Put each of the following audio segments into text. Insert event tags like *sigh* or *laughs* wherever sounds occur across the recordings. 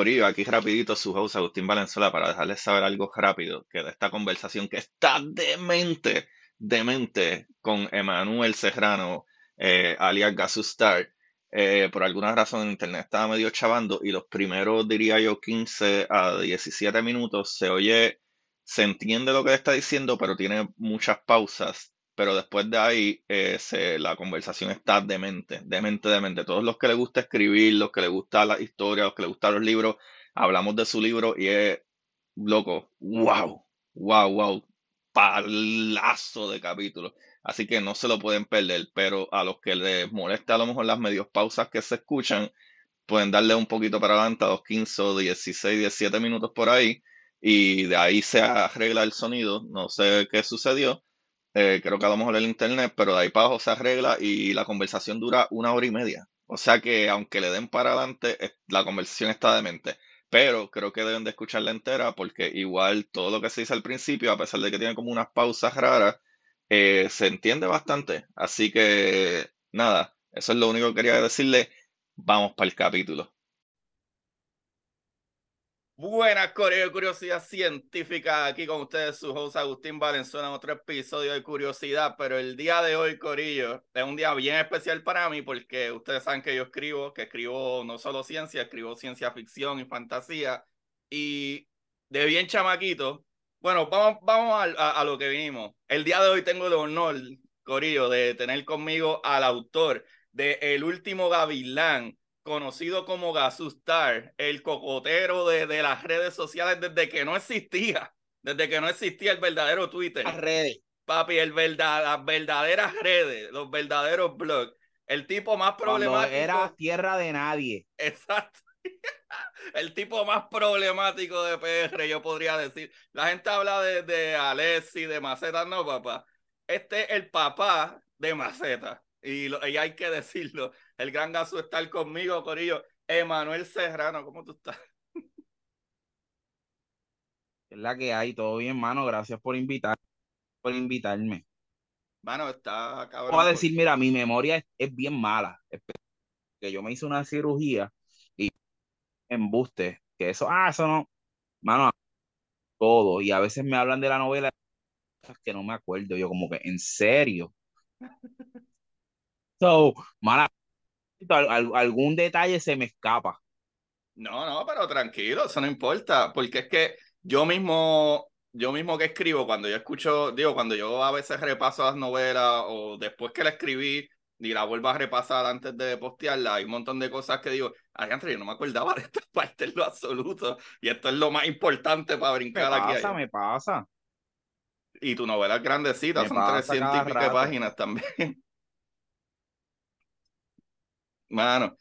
Aquí rapidito su host Agustín Valenzuela para dejarles saber algo rápido que de esta conversación que está demente, demente con Emanuel Serrano, eh, alias Gasustar. Eh, por alguna razón internet estaba medio chavando y los primeros, diría yo, 15 a 17 minutos se oye, se entiende lo que está diciendo, pero tiene muchas pausas. Pero después de ahí eh, se, la conversación está demente, demente, demente. Todos los que les gusta escribir, los que les gusta la historia, los que les gustan los libros, hablamos de su libro y es loco, wow, wow, wow, palazo de capítulos. Así que no se lo pueden perder, pero a los que les molesta a lo mejor las medios pausas que se escuchan, pueden darle un poquito para adelante a los 15 o 16, 17 minutos por ahí y de ahí se arregla el sonido. No sé qué sucedió. Eh, creo que a lo mejor el internet, pero de ahí para abajo se arregla y la conversación dura una hora y media. O sea que aunque le den para adelante, la conversación está demente. Pero creo que deben de escucharla entera porque igual todo lo que se dice al principio, a pesar de que tiene como unas pausas raras, eh, se entiende bastante. Así que nada, eso es lo único que quería decirle. Vamos para el capítulo. Buenas, Curiosidad Científica. Aquí con ustedes su host Agustín Valenzuela en otro episodio de Curiosidad. Pero el día de hoy, Corillo, es un día bien especial para mí porque ustedes saben que yo escribo, que escribo no solo ciencia, escribo ciencia ficción y fantasía. Y de bien chamaquito, bueno, vamos, vamos a, a, a lo que vinimos. El día de hoy tengo el honor, Corillo, de tener conmigo al autor de El último Gavilán, conocido como Gasustar, el cocotero de, de, las redes sociales desde que no existía, desde que no existía el verdadero Twitter. Las redes. Papi, el verdad, las verdaderas redes, los verdaderos blogs. El tipo más problemático. Cuando era tierra de nadie. Exacto. *laughs* El tipo más problemático de PR, yo podría decir. La gente habla de, de Alessi, de Maceta, no, papá. Este es el papá de Maceta. Y, lo, y hay que decirlo, el gran gaso estar conmigo, Corillo. Emanuel Serrano, ¿cómo tú estás? Es la que hay, todo bien, mano. Gracias por invitar, por invitarme. Mano, está cabrón. Voy a decir, mira, mi memoria es, es bien mala. Es que yo me hice una cirugía y embuste, que eso, ah, eso no, mano, todo. Y a veces me hablan de la novela que no me acuerdo. Yo como que, ¿en serio? *laughs* So, mala, algún detalle se me escapa. No, no, pero tranquilo, eso no importa, porque es que yo mismo, yo mismo que escribo, cuando yo escucho, digo, cuando yo a veces repaso las novelas o después que la escribí y la vuelvo a repasar antes de postearla, hay un montón de cosas que digo, ay, yo no me acordaba de esta *laughs* parte en lo absoluto, y esto es lo más importante para brincar me aquí. Pasa, me pasa. Y tu novela es grandecita, me son 300 y pico páginas también. *laughs* Mano,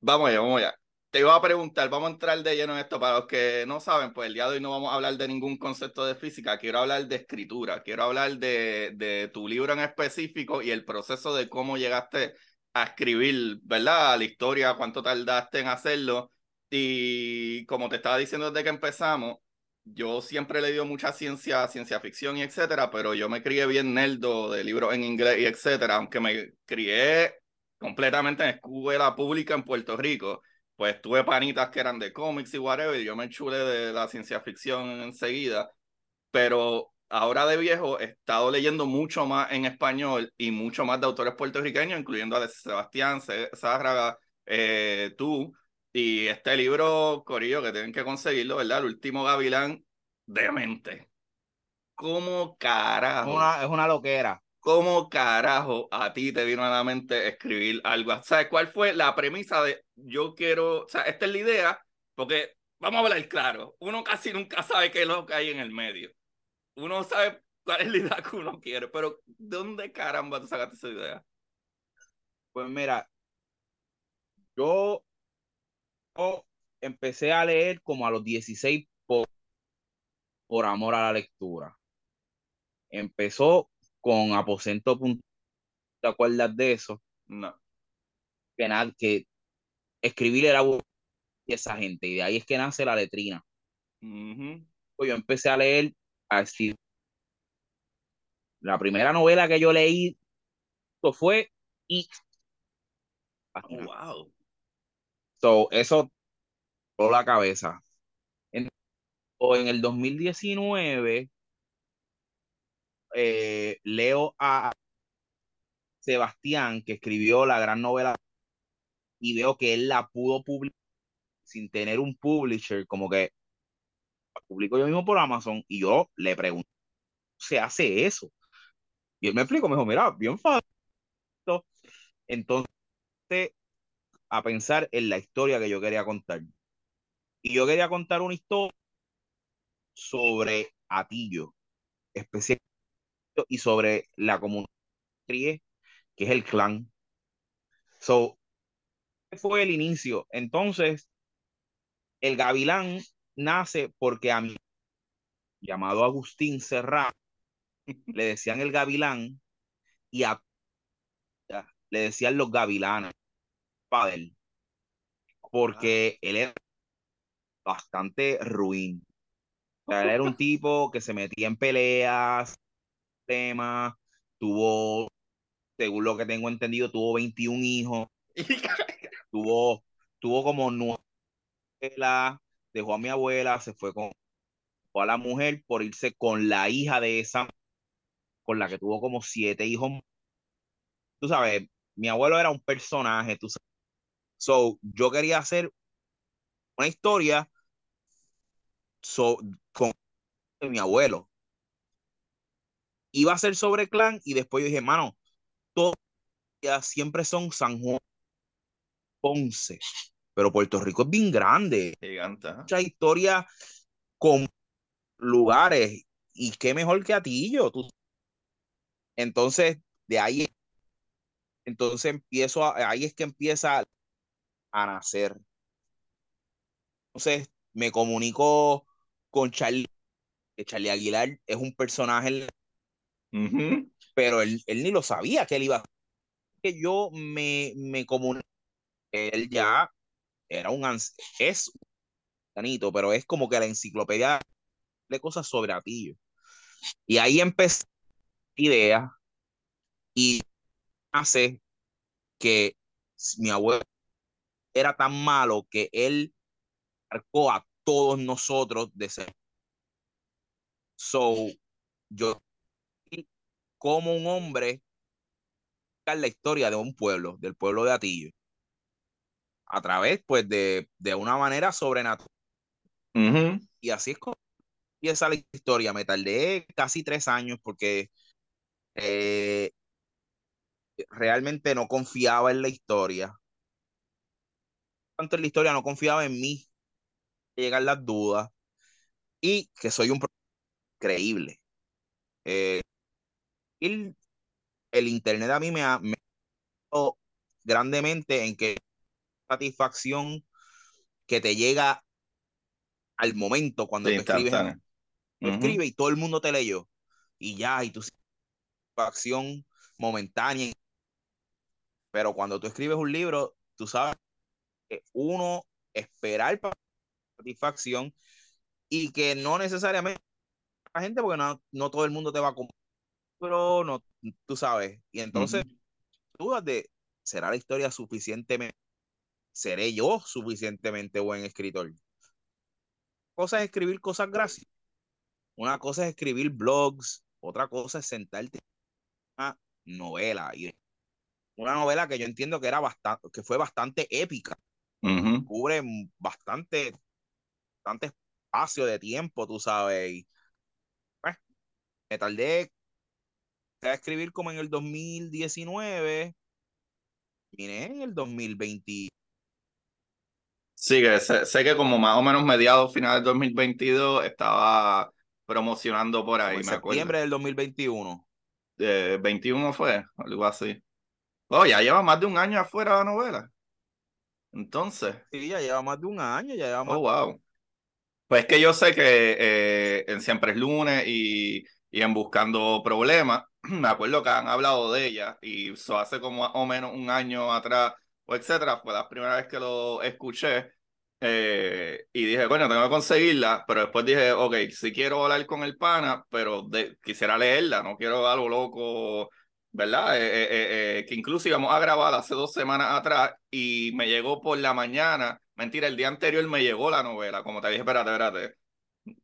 vamos allá, vamos allá. Te iba a preguntar, vamos a entrar de lleno en esto. Para los que no saben, pues el día de hoy no vamos a hablar de ningún concepto de física. Quiero hablar de escritura. Quiero hablar de, de tu libro en específico y el proceso de cómo llegaste a escribir, ¿verdad? La historia, cuánto tardaste en hacerlo. Y como te estaba diciendo desde que empezamos, yo siempre he leído mucha ciencia, ciencia ficción y etcétera, pero yo me crié bien nerdo de libros en inglés y etcétera, aunque me crié completamente en escuela pública en Puerto Rico, pues tuve panitas que eran de cómics y whatever, y yo me chulé de la ciencia ficción enseguida, pero ahora de viejo he estado leyendo mucho más en español y mucho más de autores puertorriqueños, incluyendo a Sebastián, Zárraga, eh, tú, y este libro, Corillo, que tienen que conseguirlo, ¿verdad? El último Gavilán, demente. ¿Cómo carajo? Una, es una loquera. ¿Cómo carajo a ti te vino a la mente escribir algo? ¿Sabes cuál fue la premisa de yo quiero, o sea, esta es la idea, porque vamos a hablar claro, uno casi nunca sabe qué es lo que hay en el medio. Uno sabe cuál es la idea que uno quiere, pero ¿dónde caramba tú sacaste esa idea? Pues mira, yo, yo empecé a leer como a los 16 por, por amor a la lectura. Empezó con Aposento. ¿Te acuerdas de eso? No. Que, nada, que escribir era esa gente, y de ahí es que nace la letrina. Pues yo empecé a leer a Steve. La primera novela que yo leí fue. Oh, wow. So, eso por la cabeza. En, o en el 2019 eh, leo a Sebastián, que escribió la gran novela, y veo que él la pudo publicar sin tener un publisher, como que la publico yo mismo por Amazon, y yo le pregunto, ¿se hace eso? Y él me explicó, me dijo, mira, bien fácil. Entonces, a pensar en la historia que yo quería contar. Y yo quería contar una historia sobre Atillo, especialmente y sobre la comunidad que es el clan. So, fue el inicio. Entonces, el gavilán nace porque a mi llamado Agustín Serra le decían el gavilán y a le decían los gavilanes padre porque él era bastante ruin. O sea, él era un *laughs* tipo que se metía en peleas, temas, tuvo, según lo que tengo entendido, tuvo 21 hijos, *laughs* tuvo, tuvo como nueve, dejó a mi abuela, se fue con a la mujer por irse con la hija de esa, con la que tuvo como siete hijos. Tú sabes, mi abuelo era un personaje, tú sabes. So, yo quería hacer una historia con mi abuelo. Iba a ser sobre clan y después yo dije, mano, todas siempre son San Juan, Ponce, pero Puerto Rico es bien grande. Gigante. Mucha historia con lugares y qué mejor que Atillo. Tú. Entonces, de ahí, entonces empiezo, a, ahí es que empieza a nacer. Entonces, me comunico con Charlie, que Charlie Aguilar es un personaje, pero él, él, ni lo sabía que él iba a que yo me, me comunico, él ya era un, es un pero es como que la enciclopedia de cosas sobre Atillo. Y ahí empecé idea y hace que mi abuelo era tan malo que él marcó a todos nosotros de ser. So, yo como un hombre la historia de un pueblo, del pueblo de Atillo, a través, pues, de, de una manera sobrenatural. Y así es como empieza la historia. Me tardé casi tres años porque eh, realmente no confiaba en la historia. Tanto en la historia no confiaba en mí, llegar las dudas y que soy un creíble. Eh, el, el, internet a mí me ha, me grandemente en que satisfacción que te llega al momento cuando te escribes. Escribe y todo el mundo te leyó. Y ya, y tu satisfacción momentánea. Pero cuando tú escribes un libro, tú sabes que uno esperar para satisfacción y que no necesariamente la gente, porque no, no todo el mundo te va a comprar, pero no, tú sabes. Y entonces, dudas de, ¿será la historia suficientemente, seré yo suficientemente buen escritor? Cosa es escribir cosas gracias. Una cosa es escribir blogs, otra cosa es sentarte una novela. Y una novela que yo entiendo que era bastante, que fue bastante épica. Cubre bastante bastante espacio de tiempo, tú sabes. Y, pues, me tardé a escribir como en el 2019, vine en el 2020. Sí, que sé, que como más o menos mediados, finales del 2022, estaba promocionando por ahí, en septiembre del 2021. Eh, 21 fue, algo así. Oh, ya lleva más de un año afuera la novela. Entonces. Sí, ya lleva más de un año, ya lleva más. Oh, wow. Pues es que yo sé que eh, en Siempre es lunes y, y, en Buscando Problemas, *clears throat* me acuerdo que han hablado de ella y eso hace como o menos un año atrás o etcétera, fue la primera vez que lo escuché eh, y dije, bueno, tengo que conseguirla, pero después dije, ok, si quiero hablar con el pana, pero quisiera leerla, no quiero algo loco, ¿verdad? Eh, eh, que incluso íbamos a grabar hace dos semanas atrás y me llegó por la mañana, mentira, el día anterior me llegó la novela, como te dije, espérate, espérate,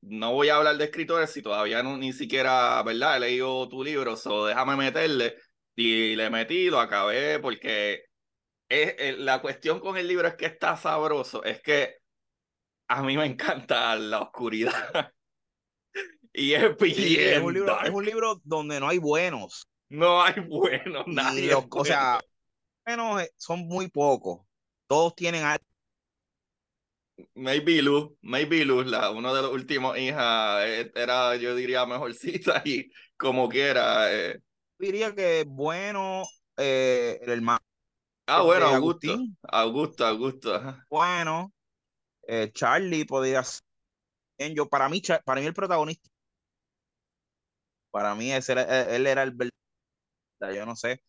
no voy a hablar de escritores si todavía no, ni siquiera, ¿verdad? He leído tu libro, so déjame meterle y le metí, lo acabé porque es, la cuestión con el libro es que está sabroso, es que a mí me encanta la oscuridad. *laughs* y es bien es, un libro, es un libro donde no hay buenos. No hay buenos, nadie. O sea, buenos eh, son muy pocos. Todos tienen algo. Maybe Luz, Maybe Luz, la, uno de los últimos hijas, eh, era, yo diría, mejorcita y como quiera. Eh. Diría que bueno, el hermano Ah, bueno, Augusto. Augusto, Augusto. Bueno, eh, Charlie podía ser. Yo, para mí, para mí el protagonista. Para mí ese él era el yo no sé.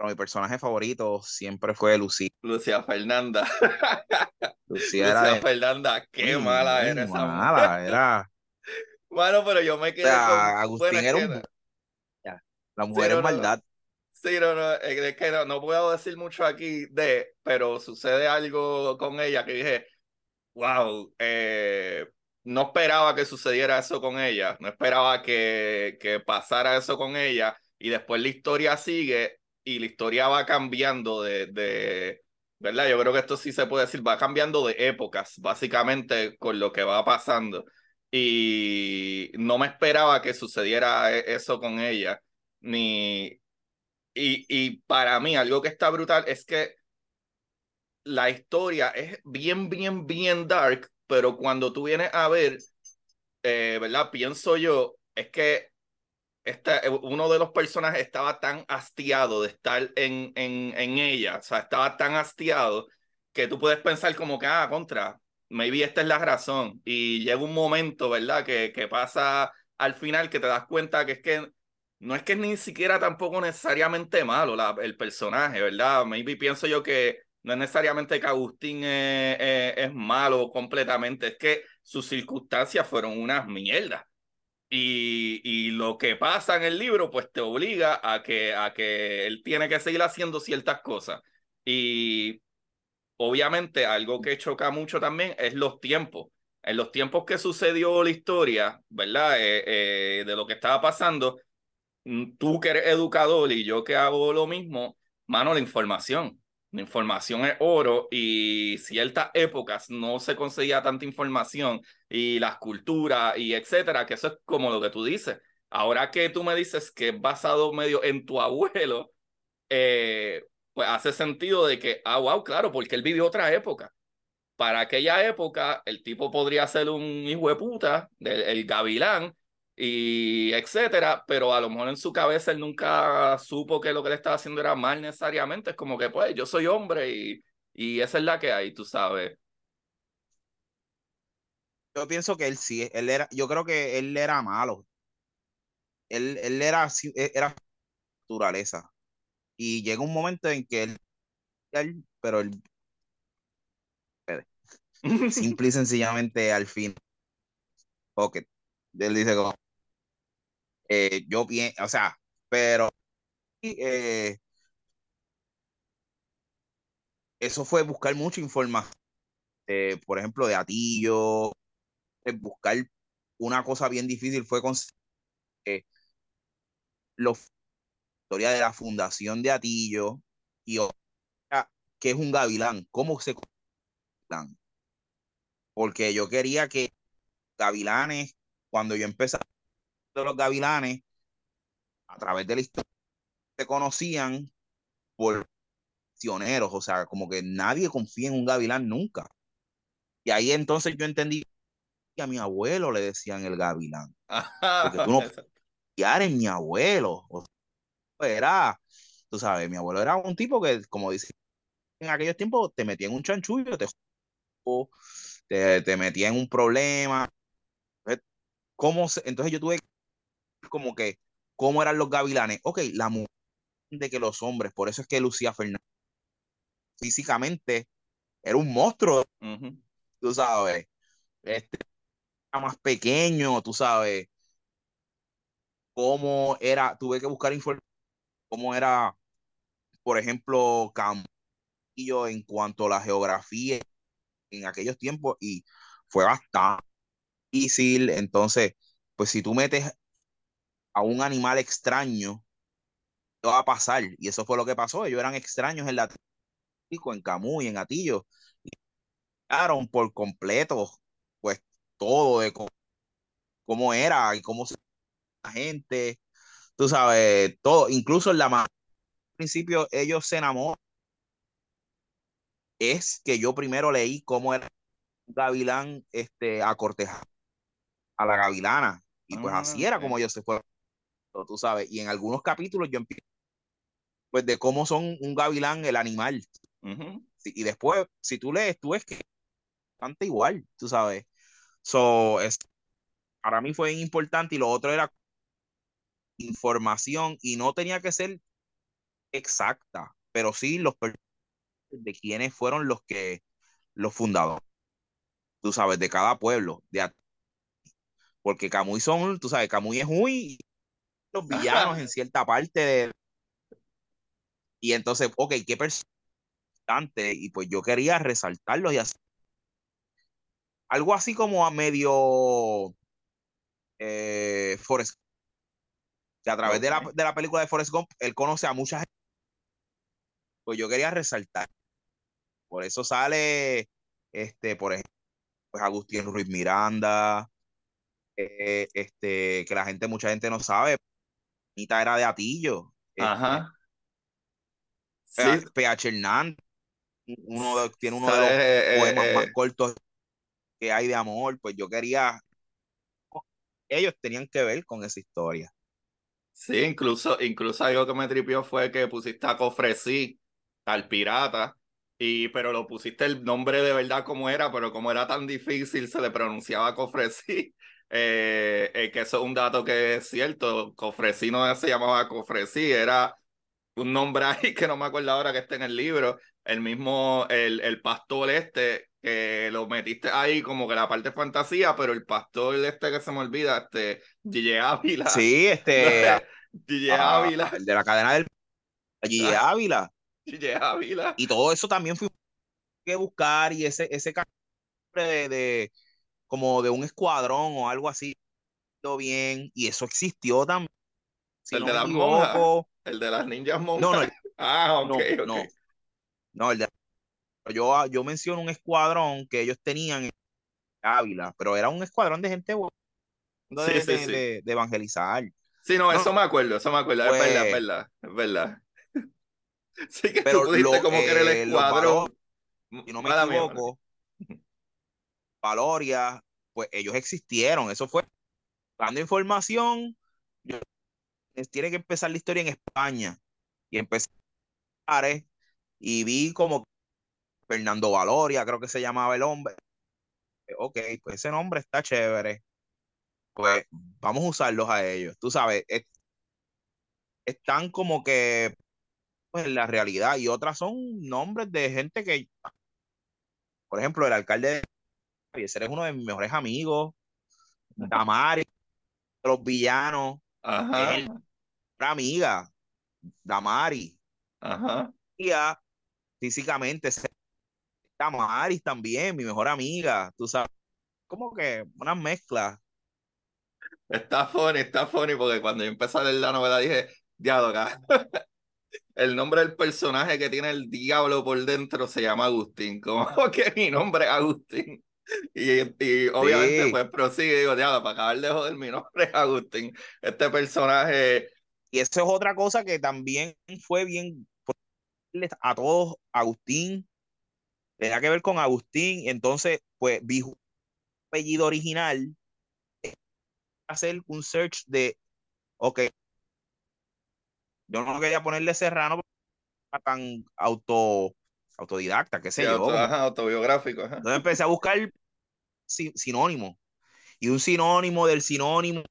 Pero mi personaje favorito siempre fue Lucía. Lucía Fernanda. *laughs* Lucía, Fernanda, qué mala era esa mala, *laughs* era. Bueno, pero yo me quedé con... Agustín era un... La mujer es maldad. Sí, no, no, es que no, puedo decir mucho aquí de, pero sucede algo con ella que dije, wow, eh, no esperaba que sucediera eso con ella, no esperaba que, que pasara eso con ella y después la historia sigue y la historia va cambiando de, de, ¿verdad? Yo creo que esto sí se puede decir, va cambiando de épocas, básicamente con lo que va pasando. Y no me esperaba que sucediera e, eso con ella, ni, y, y para mí, algo que está brutal es que la historia es bien, bien, bien dark, pero cuando tú vienes a ver, eh, ¿verdad? Pienso yo, es que este, uno de los personajes estaba tan hastiado de estar en, en, en ella, o sea, estaba tan hastiado que tú puedes pensar como que, ah, contra, maybe esta es la razón. Y llega un momento, ¿verdad? Que, que pasa al final que te das cuenta que es que no es que ni siquiera tampoco necesariamente malo la, el personaje, ¿verdad? Maybe pienso yo que no es necesariamente que Agustín es, malo completamente, es que sus circunstancias fueron unas mierdas. Y, y, lo que pasa en el libro, pues te obliga a que, a que él tiene que seguir haciendo ciertas cosas. Y obviamente algo que choca mucho también es los tiempos. En los tiempos que sucedió la historia, ¿verdad? Eh, eh, de lo que estaba pasando, Mm, tú que eres educador y yo que hago lo mismo, mano, la información. La información es oro y ciertas épocas no se conseguía tanta información y las culturas y etcétera, que eso es como lo que tú dices. Ahora que tú me dices que es basado medio en tu abuelo, eh, pues hace sentido de que, ah, wow, claro, porque él vivió otra época. Para aquella época, el tipo podría ser un hijo de puta, del, el gavilán, y etcétera, pero a lo mejor en su cabeza él nunca supo que lo que le estaba haciendo era mal necesariamente, es como que pues yo soy hombre y, y esa es la que hay, tú sabes. Yo pienso que él sí, él era, yo creo que él era malo. Él, él era, e, era naturaleza. Y llega un momento en que él, él pero él, *laughs* simple y sencillamente al fin, ok, él dice como, eh, yo bien, o sea, pero eh, eso fue buscar mucha información, eh, por ejemplo, de Atillo, buscar una cosa bien difícil fue con la historia de la fundación de Atillo y que es un gavilán, cómo se porque yo quería que gavilanes, cuando yo empecé los gavilanes, a través de la historia se conocían por pioneros, o sea, como que nadie confía en un gavilán nunca. Y ahí entonces yo entendí que a mi abuelo le decían el gavilán. Porque tú no *laughs* confiar en mi abuelo. O sea, era, tú sabes, mi abuelo era un tipo que, como dice, en aquellos tiempos te metía en un chanchullo, te, te, te metía en un problema. ¿Cómo se, entonces yo tuve como que, ¿cómo eran los gavilanes? Ok, la mujer de que los hombres, por eso es que Lucía Fernández físicamente era un monstruo, tú sabes, este, era más pequeño, tú sabes, cómo era, tuve que buscar información, cómo era, por ejemplo, Campillo en cuanto a la geografía en aquellos tiempos y fue bastante difícil, entonces, pues si tú metes a un animal extraño, va a pasar, y eso fue lo que pasó, ellos eran extraños en la en Camus y en Atillo, y por completo, pues todo de cómo, era y cómo se la gente, tú sabes, todo, incluso en la al principio ellos se enamoran. Es que yo primero leí cómo era Gavilán este, a cortejar a la gavilana. Y pues así ah, era como ellos se fueron, tú sabes. Y en algunos capítulos yo empiezo, pues de cómo son un gavilán, el animal. y después, si tú lees, tú ves que es bastante igual, tú sabes. So, es, para mí fue importante y lo otro era información y no tenía que ser exacta, pero sí los de quienes fueron los que los fundadores, tú sabes, de cada pueblo, de porque Camuy son, tú sabes, Camuy es muy los villanos en cierta parte de y entonces, ok, qué persona y pues yo quería resaltarlos y así. Algo así como a medio eh, Forrest que a través de, la, de la película de Forrest Gump, él conoce a mucha gente. Pues yo quería resaltar. Por eso sale, este, por ejemplo, pues Agustín Ruiz Miranda, eh, este, que la gente, mucha gente no sabe. Anita era de Atillo. Este, Ajá. Sí. PH Hernández, uno tiene uno de los eh, poemas más eh, cortos que hay de amor, pues yo quería, ellos tenían que ver con esa historia. Sí, incluso, incluso algo que me tripió fue que pusiste a Cofresí, al pirata, y, pero lo pusiste el nombre de verdad como era, pero como era tan difícil, se le pronunciaba Cofresí. Eh, eh, que eso es un dato que es cierto. Cofresí no se llamaba Cofresí, era un nombre ahí *laughs* que no me acuerdo ahora que está en el libro. El mismo, el, el pastor este, que lo metiste ahí como que la parte fantasía, pero el pastor este que se me olvida, este, Gille Ávila. Sí, este. *laughs* Gille Ávila. El de la cadena del. Gille *laughs* Ávila. Gille Ávila. Y todo eso también fue que buscar y ese, ese de, de, como de un escuadrón o algo así, bien, y eso existió también. el de las monjas, el de las ninjas monjas. No, no, ah, ok, no, no, el de yo, yo menciono un escuadrón que ellos tenían en Ávila, pero era un escuadrón de gente de, de, de, evangelizar. Sí, no, eso me acuerdo, eso me acuerdo, es verdad, es pues verdad, es verdad. *laughs* Sí que pero tú pudiste como que era el eh, escuadrón. si no me equivoco, Valoria, pues ellos existieron, eso fue dando información, tiene que empezar la historia en España y empecé y vi como Fernando Valoria, creo que se llamaba el hombre. Ok, pues ese nombre está chévere. Pues vamos a usarlos a ellos. Tú sabes, están como que pues, en la realidad y otras son nombres de gente que, por ejemplo, el alcalde ese es uno de mis mejores amigos, Damari, los villanos, Ajá. una amiga, Damari. Ajá. Y físicamente Maris también, mi mejor amiga, tú sabes, como que una mezcla. Está funny, está funny, porque cuando yo empecé a leer la novela dije, diablo, *laughs* el nombre del personaje que tiene el diablo por dentro se llama Agustín, *laughs* como que mi nombre es Agustín. Y, y obviamente pues prosigue digo, diablo, para acabar de joder, mi nombre es *laughs* Agustín. Este personaje Y eso es otra cosa que también fue bien a todos, Agustín, tenía que ver con Agustín, entonces, pues, vi apellido original, hacer un search de, ok, yo no quería ponerle Serrano tan auto, autodidacta, qué sé yo. autobiográfico. Entonces empecé a buscar sinónimo. Y un sinónimo del sinónimo,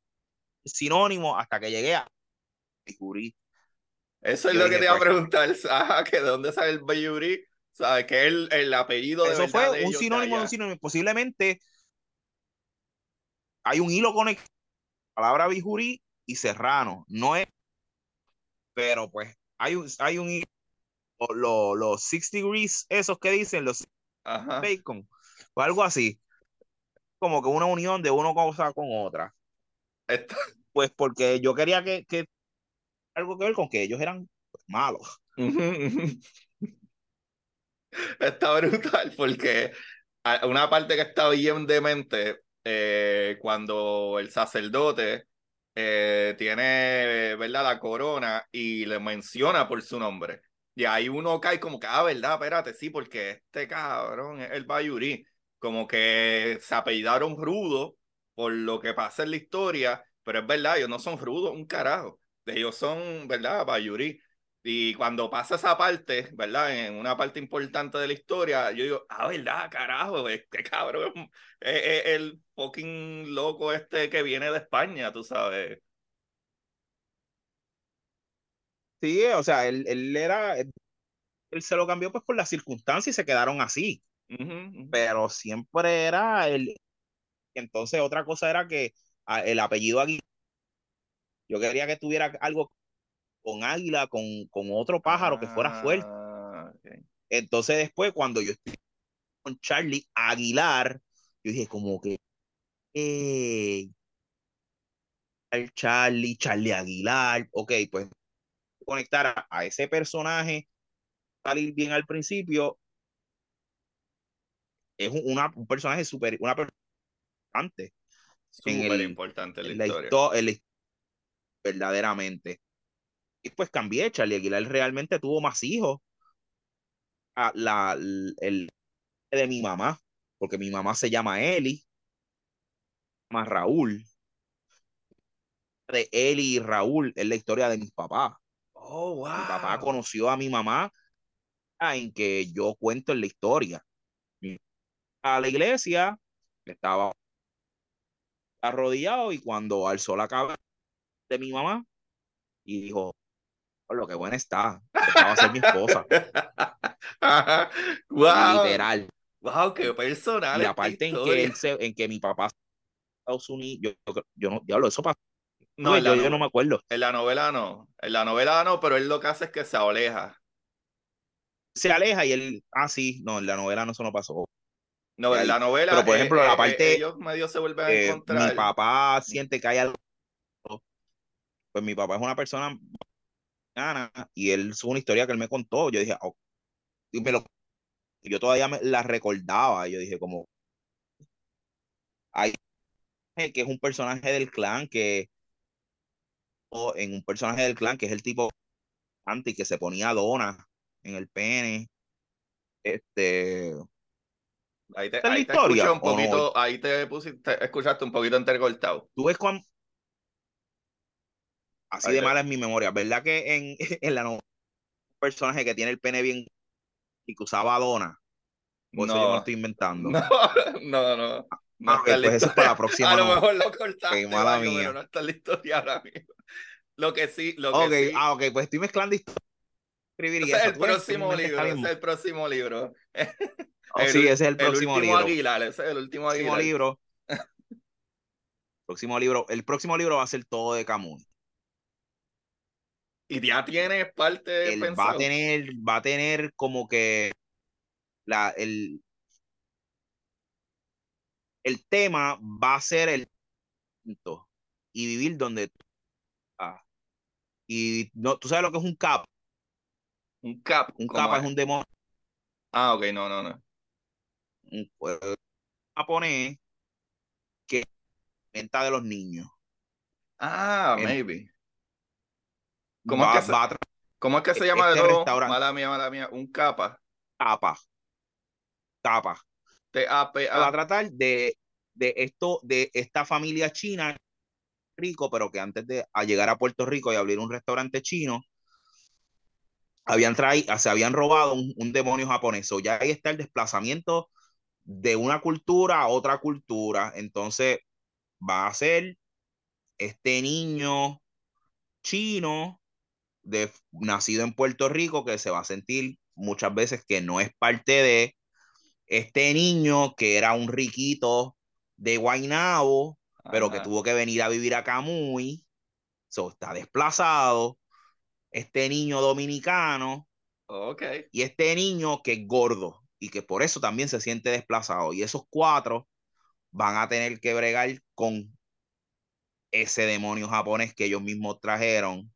sinónimo, hasta que llegué a Bayuri. Eso es lo que te iba a preguntar, *laughs* que de dónde sale el Bayuri, ¿sabes? Que es el, apellido de Eso fue un sinónimo de un sinónimo. Posiblemente hay un hilo conectado palabra Bijuri y Serrano. No es, pero pues hay un, hay un los, los six degrees, esos que dicen, los bacon, o algo así. Como que una unión de una cosa con otra. Pues porque yo quería que, que algo que ver con que ellos eran malos. Está brutal porque una parte que está bien demente eh, cuando el sacerdote eh, tiene, ¿verdad? La corona y le menciona por su nombre. Y ahí uno cae como que, ah, ¿verdad? Espérate, sí, porque este cabrón es el Bayuri. Como que se apellidaron rudo por lo que pasa en la historia, pero es verdad, ellos no son rudos, un carajo. Ellos son, ¿verdad? Bayuri. Y cuando pasa esa parte, ¿verdad? En una parte importante de la historia, yo digo, ah, ¿verdad? Carajo, qué cabrón. Es, el fucking loco este que viene de España, tú sabes. Sí, o sea, él, él era, él, se lo cambió pues por las circunstancias y se quedaron así. Pero siempre era el... Entonces otra cosa era que ah, el apellido aquí, yo quería que tuviera algo con águila, con, con otro pájaro que fuera fuerte. Ah, Entonces después cuando yo estoy con Charlie Aguilar, yo dije como que, el Charlie, Charlie Aguilar, ok, pues conectar a, ese personaje, salir bien al principio, es una, un personaje súper, una importante. Súper importante en la, historia. verdaderamente. Y pues cambié, Charlie Aguilar realmente tuvo más hijos. A la, el de mi mamá, porque mi mamá se llama Eli, más Raúl. De Eli y Raúl es la historia de mis papás. Oh, wow. Mi papá conoció a mi mamá en que yo cuento en la historia. A la iglesia estaba arrodillado y cuando alzó la cabeza de mi mamá y dijo, lo que buena está. Estaba a ser mi esposa. *laughs* wow. Literal. Wow, qué personal. Y aparte en que, él se, en que mi papá Estados Unidos, yo, yo no, diablo, eso pasa. No, yo, yo, no me acuerdo. En la novela no. En la novela no, pero él lo que hace es que se aleja. Se aleja y él, ah, sí, no, en la novela no, eso no pasó. No, en la novela. Pero por ejemplo, la eh, parte. ellos medio se vuelven a encontrar. Mi papá siente que hay algo. Pues mi papá es una persona y él es una historia que él me contó. Yo dije, oh", y me lo, yo todavía me la recordaba. Yo dije, como, hay que es un personaje del clan que, en un personaje del clan que es el tipo anti que se ponía dona en el pene. Este. Ahí te, ahí te un poquito, ahí te pusiste, escuchaste un poquito entrecortado. Tú ves cuando Así de mala es mi memoria. ¿Verdad que en, *laughs* en la novela un personaje que tiene el pene bien y que usaba dona? no. eso yo me estoy inventando. *laughs* No, no, no. no ah, pues eso es para la próxima. A lo mejor lo cortaste, mala mía. pero no está la historia ahora mismo. Lo que sí, lo que sí. Ah, ok, pues estoy mezclando historias. Ese es el próximo libro, ese es el próximo libro. Oh, sí, ese es el próximo el libro. Aguilar, ese es el último Aguilar. Próximo libro. *laughs* próximo libro. El próximo libro va a ser todo de Camus. Y ya tiene parte Él va a tener, va a tener como que la, el, el tema va a ser el y vivir donde ah, y no tú sabes lo que es un cap un cap un cap es un demonio. Ah ok no no no. Un japonés que venta de los niños. Ah maybe. ¿Cómo va, es que se, va ¿cómo es que se llama de este nuevo? Mala mía, mala mía. Un capa. tapa, tapa. va a tratar de, de esto, de esta familia china rico, pero que antes de a llegar a Puerto Rico y abrir un restaurante chino, habían traído, se habían robado un, un demonio japonés. O ya ahí está el desplazamiento de una cultura a otra cultura. Entonces va a ser este niño chino de, nacido en Puerto Rico que se va a sentir muchas veces que no es parte de este niño que era un riquito de Guaynabo, pero que tuvo que venir a vivir a Camuy, so, está desplazado, este niño dominicano y este niño que es gordo y que por eso también se siente desplazado. Y esos cuatro van a tener que bregar con ese demonio japonés que ellos mismos trajeron.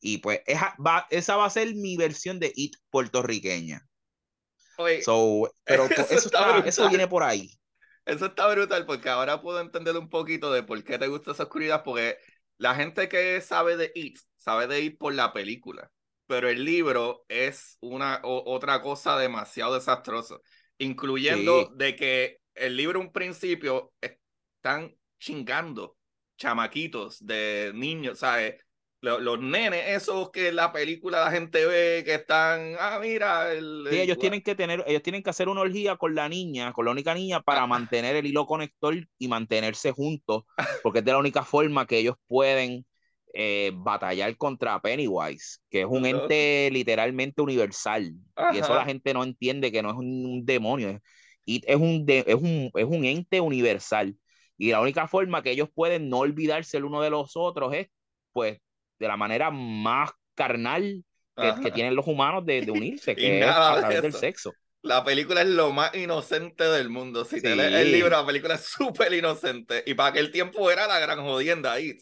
Y pues esa va, esa va a ser mi versión de It puertorriqueña. Oye, So, pero *laughs* Eso eso, está eso viene por ahí. Eso está brutal porque ahora puedo entender un poquito de por qué te gusta esa oscuridad, porque la gente que sabe de It, sabe de It por la película, pero el libro es una o- otra cosa demasiado desastrosa, incluyendo Sí. de que el libro un principio están chingando chamaquitos de niños, ¿sabes? Los, los nenes esos que en la película la gente ve que están, ah, mira, el, Sí, el- ellos tienen que tener, ellos tienen que hacer una orgía con la niña, con la única niña, para Ah. mantener el hilo conector y mantenerse juntos, porque es de la única forma que ellos pueden eh, batallar contra Pennywise, que es un Loco. ente literalmente universal. Y eso Ajá. la gente no entiende que no es un, demonio, es, y es, un de- es, un, es un ente universal. Y la única forma que ellos pueden no olvidarse el uno de los otros es, pues, de la manera más carnal que, Ajá. que tienen los humanos de, de unirse, *laughs* que es a de través del sexo. La película es lo más inocente del mundo. Si te Sí. lees el libro, la película es súper inocente. Y para aquel tiempo era la gran jodienda ahí.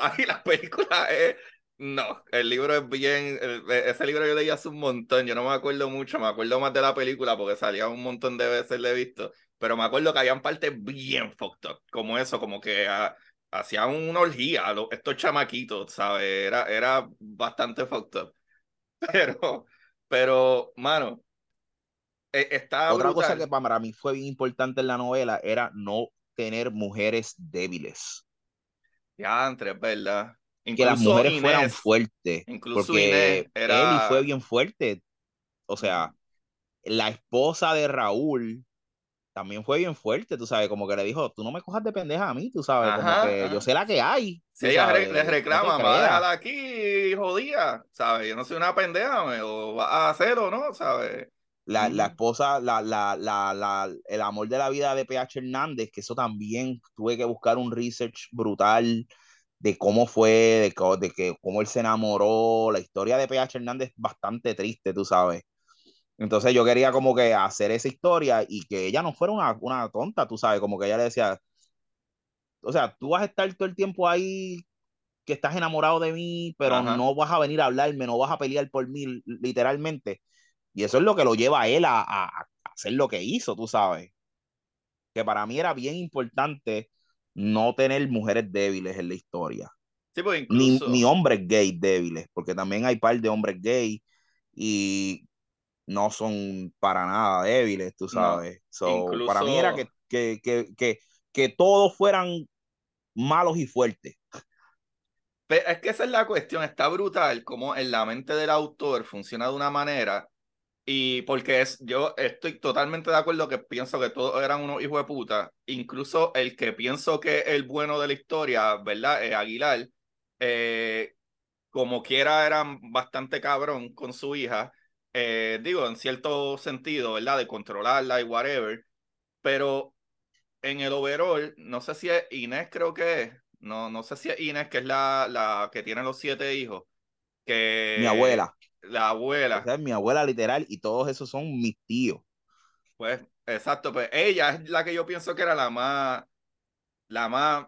*laughs* Y la película es. No, el libro es bien. el- ese libro yo leí hace un montón. Yo no me acuerdo mucho. Me acuerdo más de la película porque salía un montón de veces, le he visto. Pero me acuerdo que habían partes bien fucked up. Como eso, como que ah, hacían una orgía. lo- estos chamaquitos, ¿sabes? Era, era bastante fucked up. *laughs* Pero, pero, mano. eh, Está Otra cosa que para mí fue bien importante en la novela era no tener mujeres débiles. Ya, entre, es verdad. Que las Incluso mujeres fueran fuertes. incluso Porque Inés era- Eli fue bien fuerte. O sea, la esposa de Raúl también fue bien fuerte, tú sabes, como que le dijo, tú no me cojas de pendeja a mí, tú sabes, como que ajá. yo sé la que hay. Si ella re- sabes, le no reclama, te va a creas. dejarla aquí jodida, ¿sabes? Yo no soy una pendeja, me lo va a hacer o no, ¿sabes? La, la esposa, la, la, la, la, el amor de la vida de PH Hernández, que eso también tuve que buscar un research brutal de cómo fue, de, que, cómo él se enamoró. La historia de PH Hernández es bastante triste, tú sabes. Entonces yo quería como que hacer esa historia y que ella no fuera una, una tonta, tú sabes, como que ella le decía, o sea, tú vas a estar todo el tiempo ahí que estás enamorado de mí, pero Ajá. no vas a venir a hablarme, no vas a pelear por mí, literalmente. Y eso es lo que lo lleva a él a, a- hacer lo que hizo, tú sabes. Que para mí era bien importante no tener mujeres débiles en la historia. Sí, pues Ni, incluso, ni hombres gays débiles, porque también hay par de hombres gays y no son para nada débiles, tú No, sabes. So, para mí era que, que, que, que, que todos fueran malos y fuertes. Pe- Es que esa es la cuestión, está brutal como en la mente del autor funciona de una manera y porque es, yo estoy totalmente de acuerdo que pienso que todos eran unos hijos de puta, incluso el que pienso que es el bueno de la historia, ¿verdad? Eh, Aguilar, eh, como quiera eran bastante cabrón con su hija, eh, digo, en cierto sentido, ¿verdad? De controlarla y whatever, pero en el overall, no sé si es Inés, creo que es. No, no sé si es Inés, que es la, la que tiene los siete hijos. Que Mi abuela. La abuela. Esa es mi abuela literal y todos esos son mis tíos. Pues, exacto, pues ella es la que yo pienso que era la más, la más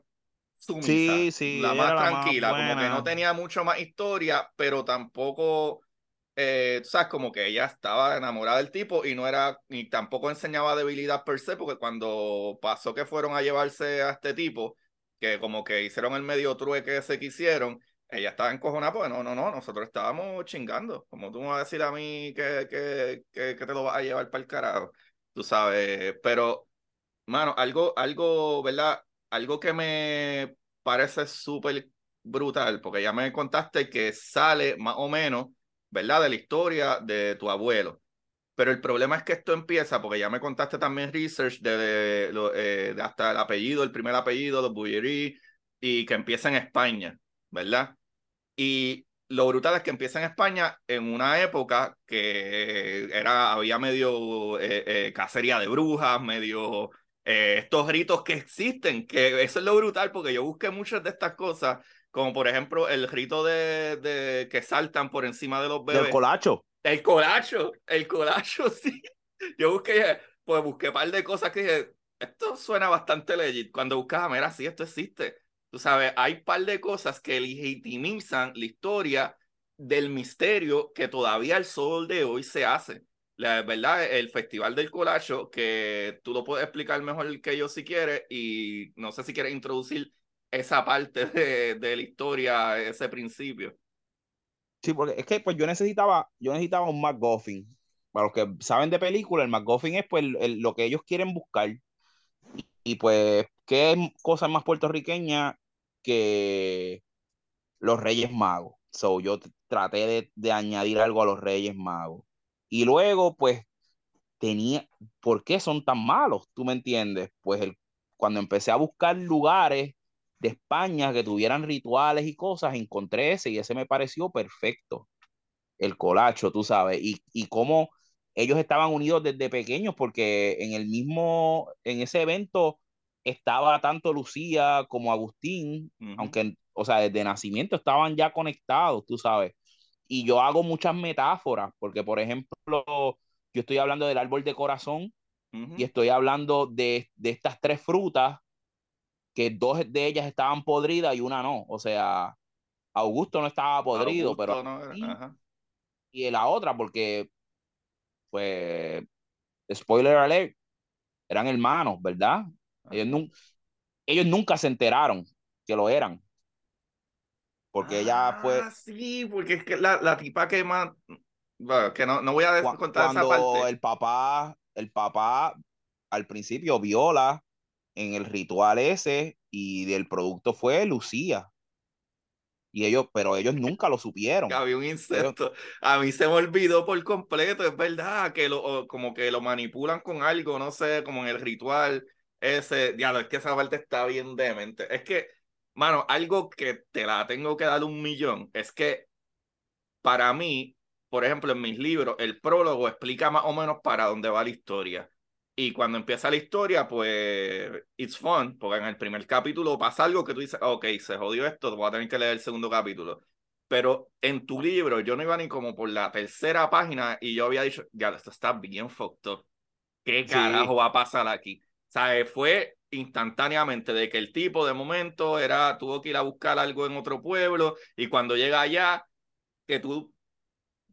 sumisa, Sí, sí, la más era la más tranquila, como que no tenía mucho más historia, pero tampoco, eh, sabes, como que ella estaba enamorada del tipo y no era, ni tampoco enseñaba debilidad per se, porque cuando pasó que fueron a llevarse a este tipo, que como que hicieron el medio trueque que hicieron, ella estaba encojonada porque no, no, no, nosotros estábamos chingando. Como tú me vas a decir a mí que, que, que, que te lo vas a llevar para el carajo, tú sabes. Pero, mano, algo, algo, ¿verdad? Algo que me parece súper brutal, porque ya me contaste que sale más o menos, ¿verdad? De la historia de tu abuelo. Pero el problema es que esto empieza, porque ya me contaste también research de, eh, de, hasta el apellido, el primer apellido, los Bouillerie, y que empieza en España, ¿verdad? Y lo brutal es que empieza en España en una época que era, había medio eh, eh, cacería de brujas, medio estos ritos que existen, que eso es lo brutal, porque yo busqué muchas de estas cosas, como por ejemplo el rito de, de que saltan por encima de los bebés. Del colacho. El colacho, el colacho, *laughs* sí. Yo busqué, pues busqué un par de cosas que dije, esto suena bastante legit. Cuando buscaba, mira, sí, esto existe. Tú sabes, hay un par de cosas que legitimizan la historia del misterio que todavía el sol de hoy se hace. La verdad, el Festival del Colacho, que tú lo puedes explicar mejor que yo si quieres, y no sé si quieres introducir esa parte de, de la historia, ese principio. Sí, porque es que pues yo necesitaba, yo necesitaba un McGuffin. Para los que saben de película, el McGuffin es pues lo que ellos quieren buscar. Y, pues, ¿qué cosa más puertorriqueña que los Reyes Magos? So, yo traté de, de añadir algo a los Reyes Magos. Y luego, pues, tenía, ¿por qué son tan malos? ¿Tú me entiendes? Pues el, cuando empecé a buscar lugares de España que tuvieran rituales y cosas, encontré ese y ese me pareció perfecto. El colacho, tú sabes, y, y cómo ellos estaban unidos desde pequeños, porque en el mismo, en ese evento estaba tanto Lucía como Agustín, aunque, o sea, desde nacimiento estaban ya conectados, tú sabes. Y yo hago muchas metáforas, porque por ejemplo, yo estoy hablando del árbol de corazón y estoy hablando de, de estas tres frutas que dos de ellas estaban podridas y una no. O sea, Augusto no estaba podrido, pero... Y la otra, porque, pues, spoiler alert, eran hermanos, ¿verdad? Ellos, ellos nunca se enteraron que lo eran. Porque ella fue. Ah, sí, porque es que la, la tipa que más. que no, no voy a contar esa parte. El papá, el papá al principio viola en el ritual ese y del producto fue Lucía. Y ellos, pero ellos nunca lo supieron. Había un insecto. A mí se me olvidó por completo, es verdad, que lo, como que lo manipulan con algo, no sé, como en el ritual ese. Diablo, es que esa parte está bien demente. Es que, mano, algo que te la tengo que dar un millón es que para mí, por ejemplo, en mis libros, el prólogo explica más o menos para dónde va la historia. Y cuando empieza la historia, pues, it's fun, porque en el primer capítulo pasa algo que tú dices, ok, se jodió esto, voy a tener que leer el segundo capítulo. Pero en tu libro, yo no iba ni como por la tercera página y yo había dicho, ya, esto está bien fucked up. ¿Qué carajo va a pasar aquí? Sea, fue instantáneamente de que el tipo de momento era, tuvo que ir a buscar algo en otro pueblo y cuando llega allá, que tú,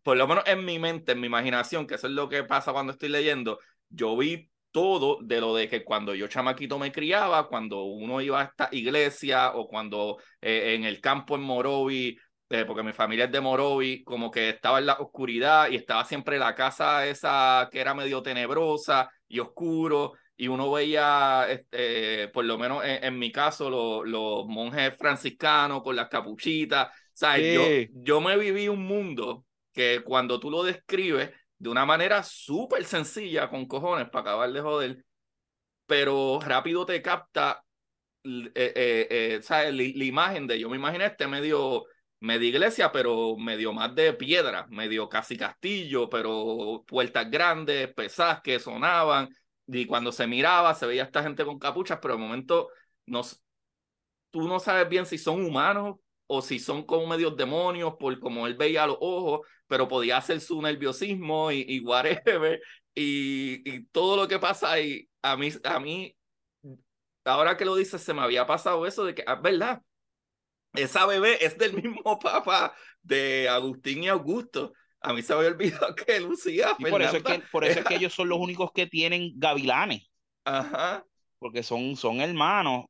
por lo menos en mi mente, en mi imaginación, que eso es lo que pasa cuando estoy leyendo, yo vi todo de lo de que cuando yo chamaquito me criaba, cuando uno iba a esta iglesia o cuando eh, en el campo en Morovi, eh, porque mi familia es de Morovi, como que estaba en la oscuridad y estaba siempre la casa esa que era medio tenebrosa y oscuro y uno veía, este, por lo menos en, mi caso, los monjes franciscanos con las capuchitas. ¿sabes? Yo, yo me viví un mundo que cuando tú lo describes, de una manera súper sencilla, con cojones, para acabar de joder, pero rápido te capta eh, eh, eh, ¿sabes? La, imagen de, yo me imaginé este medio, medio iglesia, pero medio más de piedra, medio casi castillo, pero puertas grandes, pesadas que sonaban, y cuando se miraba se veía esta gente con capuchas, pero de momento no, tú no sabes bien si son humanos o si son como medios demonios por como él veía los ojos, pero podía hacer su nerviosismo y, y whatever, y, y, todo lo que pasa ahí, a mí, a mí, ahora que lo dices, se me había pasado eso de que, es ah, verdad, esa bebé es del mismo *laughs* papá de Agustín y Augusto. A mí se me había olvidado que Lucía. por, eso es que, por eso es que ellos son los únicos que tienen gavilanes. Ajá. Porque son, son hermanos.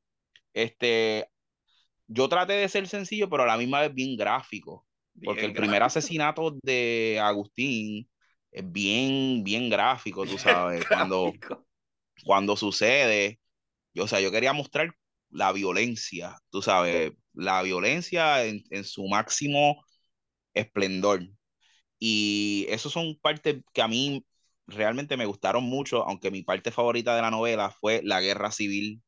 Este, yo traté de ser sencillo, pero a la misma vez bien gráfico. Porque el primer asesinato de Agustín es bien, bien gráfico, tú sabes. *laughs* Cuando, cuando sucede, yo, o sea, yo quería mostrar la violencia, tú sabes, la violencia en, en su máximo esplendor. Y eso son partes que a mí realmente me gustaron mucho, aunque mi parte favorita de la novela fue la guerra civil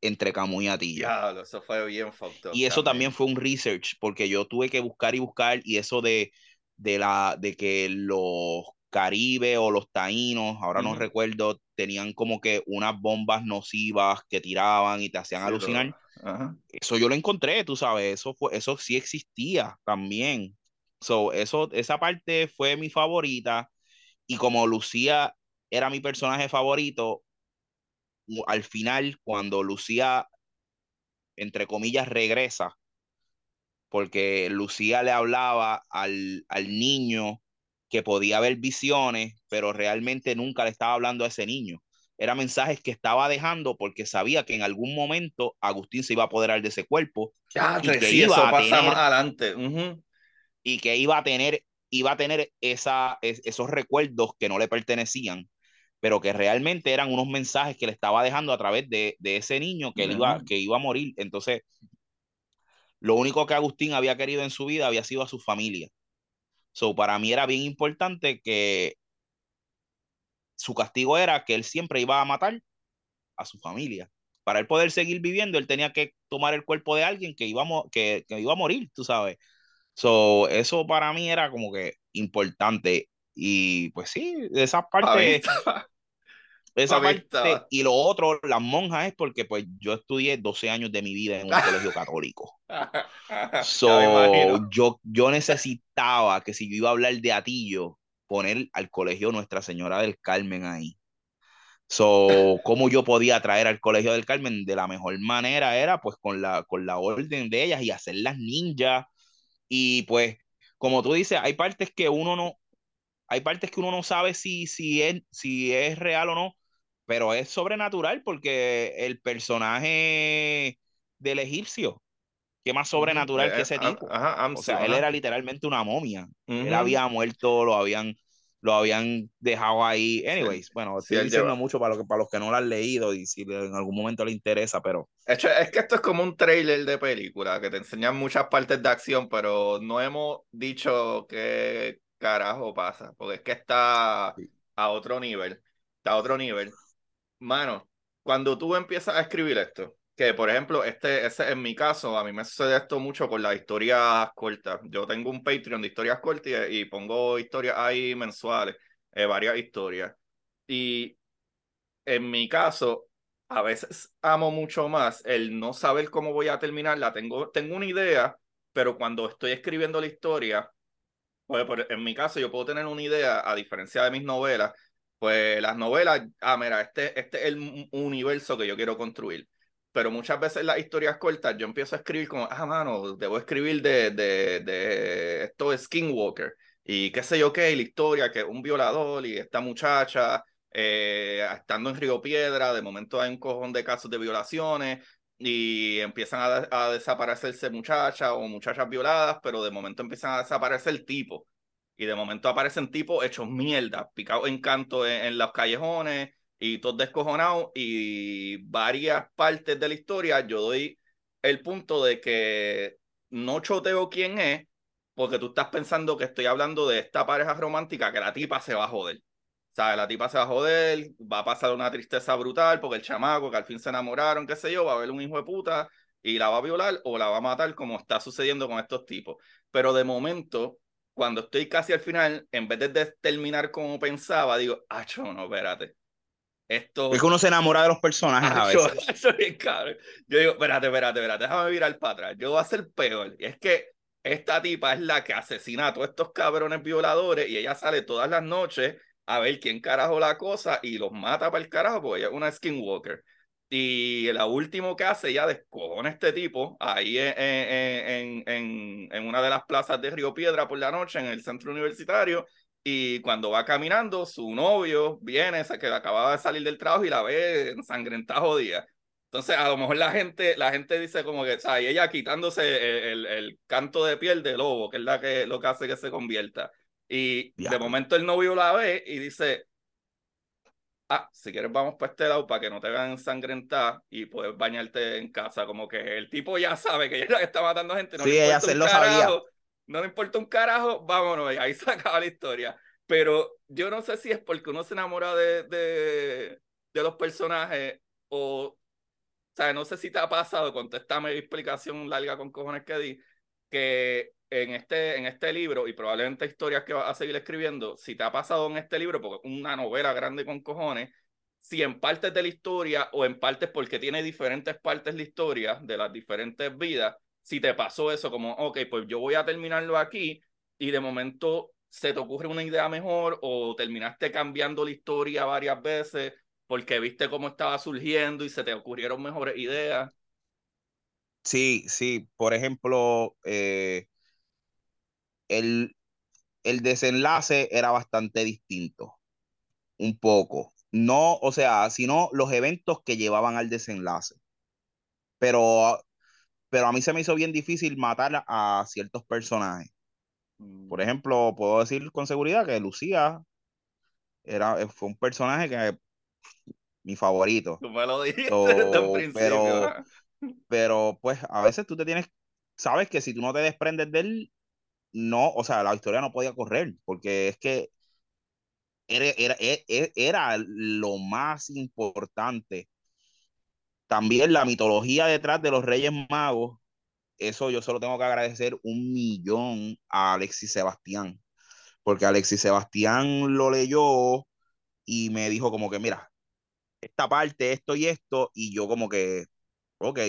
entre Camus y Atillo. eso fue bien Y eso también. fue un research, porque yo tuve que buscar y buscar, y eso de, de, la, de que los Caribe o los taínos, ahora no recuerdo, tenían como que unas bombas nocivas que tiraban y te hacían alucinar. Eso yo lo encontré, tú sabes, eso, fue, eso sí existía también. So, eso, esa parte fue mi favorita. Y como Lucía era mi personaje favorito, al final, cuando Lucía, entre comillas, regresa, porque Lucía le hablaba al, al niño que podía ver visiones, pero realmente nunca le estaba hablando a ese niño. Eran mensajes que estaba dejando porque sabía que en algún momento Agustín se iba a apoderar de ese cuerpo. y que iba a tener, más adelante. Y que iba a tener, iba a tener esa, esos recuerdos que no le pertenecían pero que realmente eran unos mensajes que le estaba dejando a través de, de ese niño que, él iba, que iba a morir. Entonces, lo único que Agustín había querido en su vida había sido a su familia. So, para mí era bien importante que su castigo era que él siempre iba a matar a su familia. Para él poder seguir viviendo, él tenía que tomar el cuerpo de alguien que iba a, que, que iba a morir, tú sabes. So, eso para mí era como que importante. Y pues sí, de esas partes, esa parte, y lo otro, las monjas, es porque pues yo estudié 12 años de mi vida en un colegio *laughs* católico. so, yo, yo necesitaba que si yo iba a hablar de Atillo, poner al colegio Nuestra Señora del Carmen ahí. So, ¿cómo yo podía traer al colegio del Carmen? De la mejor manera era pues con la, con la orden de ellas y hacerlas ninjas. Y pues, como tú dices, hay partes que uno no, hay partes que uno no sabe si, si, es, si es real o no, pero es sobrenatural porque el personaje del egipcio, ¿qué más sobrenatural que eh, ese tipo? o sea, él era literalmente una momia. Él había muerto, lo habían, lo habían dejado ahí. Anyways, bueno, estoy diciendo mucho para, para los que no lo han leído y si en algún momento le interesa, pero... Es que esto es como un trailer de película que te enseñan muchas partes de acción, pero no hemos dicho qué carajo pasa, porque es que está a otro nivel, está a otro nivel mano, cuando tú empiezas a escribir esto, que por ejemplo, este, ese en mi caso, a mí me sucede esto mucho con las historias cortas. Yo tengo un Patreon de historias cortas y, pongo historias ahí mensuales, eh, varias historias. Y en mi caso, a veces amo mucho más el no saber cómo voy a terminarla. Tengo, tengo una idea, pero cuando estoy escribiendo la historia, pues, en mi caso yo puedo tener una idea, a diferencia de mis novelas, pues las novelas, ah, mira, este, este es el universo que yo quiero construir. Pero muchas veces las historias cortas yo empiezo a escribir como, ah, mano, debo escribir de, de, de esto es Skinwalker. Y qué sé yo qué, la historia, que un violador y esta muchacha, eh, estando en Río Piedra, de momento hay un cojón de casos de violaciones y empiezan a, a desaparecerse muchachas o muchachas violadas, pero de momento empiezan a desaparecer el tipo y de momento aparecen tipos hechos mierda, picados en canto en, los callejones y todos descojonados y varias partes de la historia yo doy el punto de que no choteo quién es porque tú estás pensando que estoy hablando de esta pareja romántica que la tipa se va a joder. ¿Sabes? La tipa se va a joder, va a pasar una tristeza brutal porque el chamaco que al fin se enamoraron, qué sé yo, va a haber un hijo de puta y la va a violar o la va a matar como está sucediendo con estos tipos. Pero de momento cuando estoy casi al final, en vez de terminar como pensaba, digo, ah, no, espérate. Esto... Es que uno se enamora de los personajes a veces. *laughs* Yo digo, espérate, espérate, espérate, déjame virar para atrás. Yo voy a ser peor. Y es que esta tipa es la que asesina a todos estos cabrones violadores y ella sale todas las noches a ver quién carajo la cosa y los mata para el carajo porque ella es una skinwalker. Y la último que hace, ya descojona este tipo ahí en, en, en, en, una de las plazas de Río Piedra por la noche en el centro universitario. Y cuando va caminando, su novio viene, que acababa de salir del trabajo y la ve ensangrentada jodida. Entonces, a lo mejor la gente, la gente dice como que, ¿sabes? Y ella quitándose el, el, canto de piel de lobo, que es la que, lo que hace que se convierta. Y de momento el novio la ve y dice, ah, si quieres vamos para este lado para que no te vean ensangrentar y puedes bañarte en casa. Como que el tipo ya sabe que ella es la que está matando gente. No sí, ella se lo sabía. No le importa un carajo, vámonos, ahí se *laughs* acaba la historia. Pero yo no sé si es porque uno se enamora de, de, de los personajes o o sea, no sé si te ha pasado, contéstame mi explicación larga con cojones que di, que en este, en este libro, y probablemente historias que vas a seguir escribiendo, si te ha pasado en este libro, porque una novela grande con cojones, si en partes de la historia o en partes porque tiene diferentes partes la historia de las diferentes vidas, si te pasó eso como, ok, pues yo voy a terminarlo aquí y de momento se te ocurre una idea mejor o terminaste cambiando la historia varias veces porque viste cómo estaba surgiendo y se te ocurrieron mejores ideas. Sí, sí, por ejemplo, eh, el, el desenlace era bastante distinto, un poco. No, o sea, sino los eventos que llevaban al desenlace. Pero, pero a mí se me hizo bien difícil matar a ciertos personajes. Por mm. ejemplo, puedo decir con seguridad que Lucía era, fue un personaje que mi favorito. Tú me lo dijiste desde un principio. Pero, pero pues a veces tú te tienes, sabes que si tú no te desprendes de él, no, o sea, la historia no podía correr, porque es que era, era, e, e, era, lo más importante. También la mitología detrás de los Reyes Magos, eso yo solo tengo que agradecer un millón a Alexis Sebastián, porque Alexis Sebastián lo leyó y me dijo como que, mira, esta parte, esto y esto, y yo como que, ok,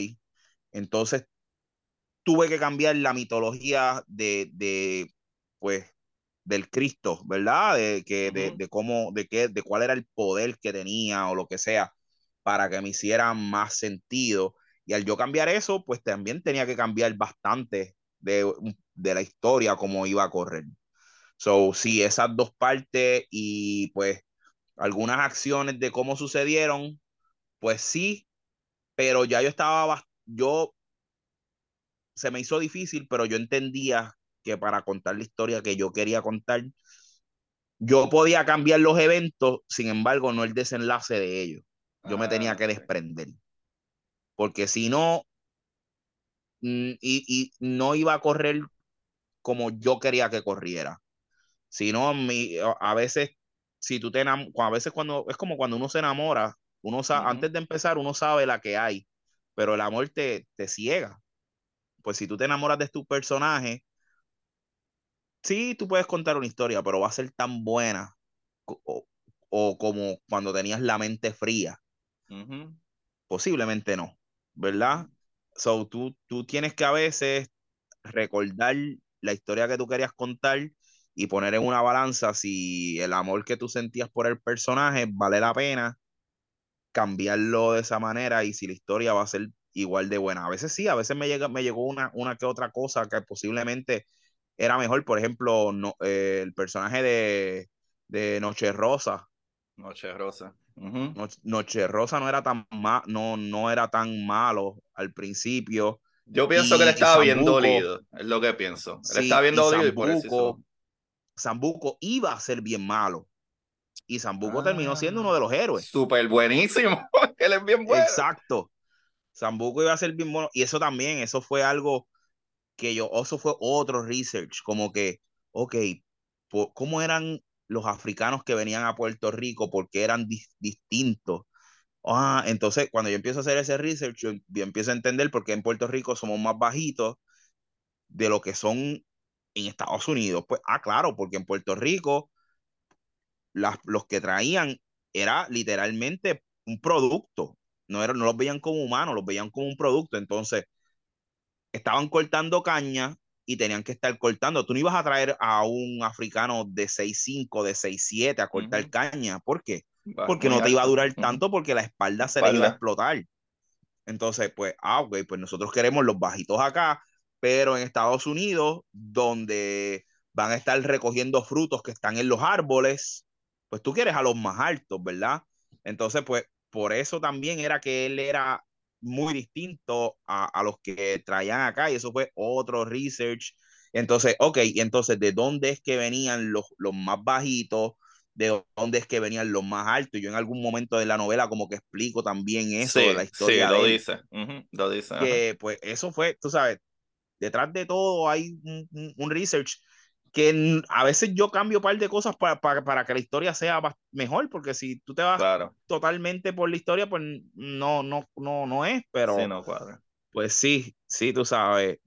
entonces tuve que cambiar la mitología de, de pues, del Cristo, ¿verdad? De, que, de, de, cómo, de, qué, de cuál era el poder que tenía o lo que sea, para que me hiciera más sentido. Y al yo cambiar eso, pues también tenía que cambiar bastante de, de la historia, cómo iba a correr. So, sí, esas dos partes y pues algunas acciones de cómo sucedieron, pues sí, pero ya yo estaba, yo se me hizo difícil, pero yo entendía que para contar la historia que yo quería contar, yo podía cambiar los eventos, sin embargo, no el desenlace de ellos. Yo me tenía que desprender. Porque si no, mm, y, y, no iba a correr como yo quería que corriera. Si no, a veces si tú te a veces cuando, es como cuando uno se enamora, uno sabe, antes de empezar uno sabe la que hay, pero el amor te, te ciega. Pues si tú te enamoras de tu personaje, sí, tú puedes contar una historia, pero va a ser tan buena o, como cuando tenías la mente fría. Posiblemente no, ¿verdad? So, tú, tú tienes que a veces recordar la historia que tú querías contar y poner en una balanza si el amor que tú sentías por el personaje vale la pena cambiarlo de esa manera y si la historia va a ser igual de buena. A veces sí, a veces me, llega, me llegó una, una que otra cosa que posiblemente era mejor. Por ejemplo, no, eh, el personaje de, de Noche Rosa. Noche Rosa. Noche, Rosa no era tan no, no era tan malo al principio. Yo pienso que él estaba bien dolido, es lo que pienso. Él estaba bien dolido y por eso Zambuco iba a ser bien malo. Y Zambuco terminó siendo uno de los héroes. Súper buenísimo. *laughs* Él es bien bueno. Exacto. Zambuco iba a ser bien bueno. Y eso también, eso fue algo que yo, eso fue otro research, como que, ok, ¿cómo eran los africanos que venían a Puerto Rico? Porque eran distintos. Ah, entonces cuando yo empiezo a hacer ese research, yo, yo empiezo a entender por qué en Puerto Rico somos más bajitos de lo que son en Estados Unidos, pues, ah, claro, porque en Puerto Rico las, los que traían era literalmente un producto, no, era, no los veían como humanos, los veían como un producto, entonces estaban cortando caña y tenían que estar cortando. Tú no ibas a traer a un africano de 6'5, de 6'7 a cortar caña, ¿por qué? porque no te iba a durar tanto porque la espalda se le iba a explotar. Entonces, pues, ah, ok, pues nosotros queremos los bajitos acá, pero en Estados Unidos, donde van a estar recogiendo frutos que están en los árboles, pues tú quieres a los más altos, ¿verdad? Entonces, pues por eso también era que él era muy distinto a, a, los que traían acá y eso fue otro research. Entonces, ok, entonces, ¿de dónde es que venían los, los más bajitos? ¿De dónde es que venían los más altos? Yo en algún momento de la novela como que explico también eso, sí, de la historia. Sí, lo de dice, uh -huh, lo dice. Que ajá. pues eso fue, tú sabes, detrás de todo hay un, un research que a veces yo cambio un par de cosas para, para, para, que la historia sea mejor, porque si tú te vas claro. totalmente por la historia, pues no, no, no, no es, pero sí, no cuadra. pues sí, sí, tú sabes.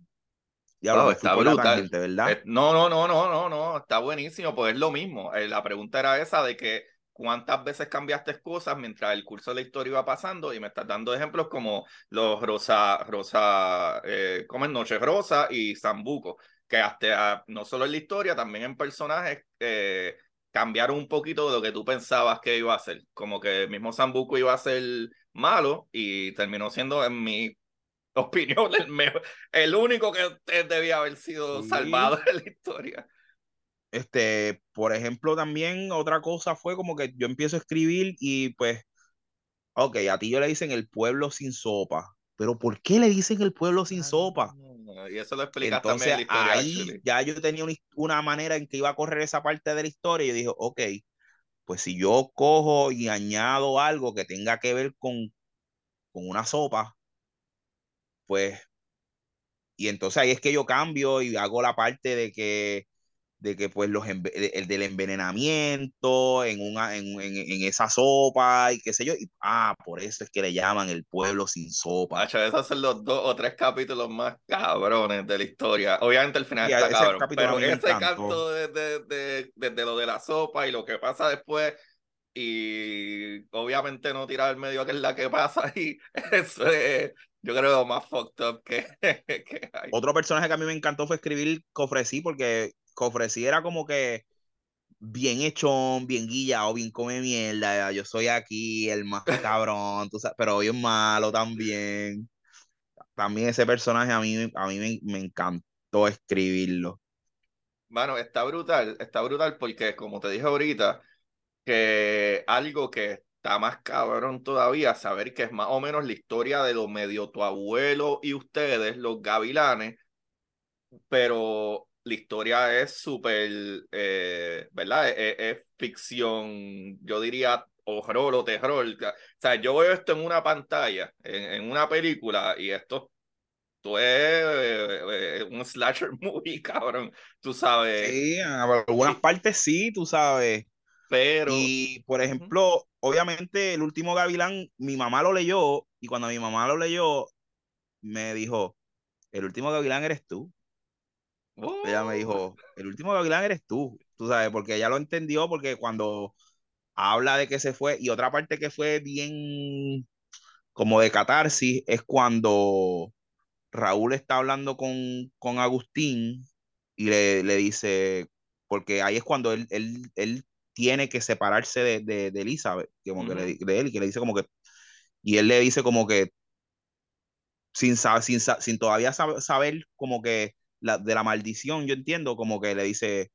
Ya lo está brutal. ¿verdad? No, no, no, no, no, no, está buenísimo, pues es lo mismo. Eh, la pregunta era esa de que cuántas veces cambiaste cosas mientras el curso de la historia iba pasando y me estás dando ejemplos como los Rosa, Rosa, eh, como en Noche Rosa y Zambuco que hasta no solo en la historia, también en personajes eh, cambiaron un poquito de lo que tú pensabas que iba a ser. Como que el mismo Sambuco iba a ser malo y terminó siendo, en mi *laughs* opinión, el, mejor, el único que debía haber sido sí. salvado en la historia. Este, por ejemplo, también otra cosa fue como que yo empiezo a escribir y pues, ok, a ti yo le dicen el pueblo sin sopa, pero ¿por qué le dicen el pueblo sin sopa? Y eso lo explicas Entonces, también en la historia. ahí actually. ya yo tenía una, una, manera en que iba a correr esa parte de la historia y yo dije, ok, pues si yo cojo y añado algo que tenga que ver con, con una sopa, pues, y entonces ahí es que yo cambio y hago la parte de que de que pues los el del envenenamiento en una en, en, en, esa sopa y qué sé yo y ah por eso es que le llaman el pueblo sin sopa. Hacho, esos son los dos o tres capítulos más cabrones de la historia. Obviamente el final Sí, está cabrón pero ese canto desde de, de, de lo de la sopa y lo que pasa después y obviamente no tirar al medio que es la que pasa *laughs* y eso es yo creo lo más fucked up que, *laughs* que hay. Otro personaje que a mí me encantó fue escribir Cofresí porque Cofresí era como que bien hechón, bien guillado, bien come mierda. Yo soy aquí el más *laughs* cabrón, tú sabes, pero bien malo también. También ese personaje a mí, a mí me, me encantó escribirlo. Mano, está brutal, está brutal porque como te dije ahorita, que algo que está más cabrón todavía, saber que es más o menos la historia de lo medio tu abuelo y ustedes, los gavilanes, pero la historia es súper, eh, ¿verdad? Es, es, ficción, yo diría horror o terror. O sea, yo veo esto en una pantalla, en, en una película, y esto, esto es eh, un slasher *laughs* movie, cabrón. Tú sabes. Sí, en algunas partes sí, tú sabes. Pero. Y, por ejemplo, uh -huh. obviamente, el último Gavilán, mi mamá lo leyó, y cuando mi mamá lo leyó, me dijo: El último Gavilán eres tú. Oh. Ella me dijo, el último Gavilán eres tú, tú sabes, porque ella lo entendió, porque cuando habla de que se fue, y otra parte que fue bien como de catarsis, es cuando Raúl está hablando con, con Agustín y le, le, dice, porque ahí es cuando él, él, él tiene que separarse de, de, de Elizabeth, como uh -huh. que le, de él, y que le dice como que, y él le dice como que, sin, sin, sin todavía saber, saber como que la, de la maldición, yo entiendo, como que le dice,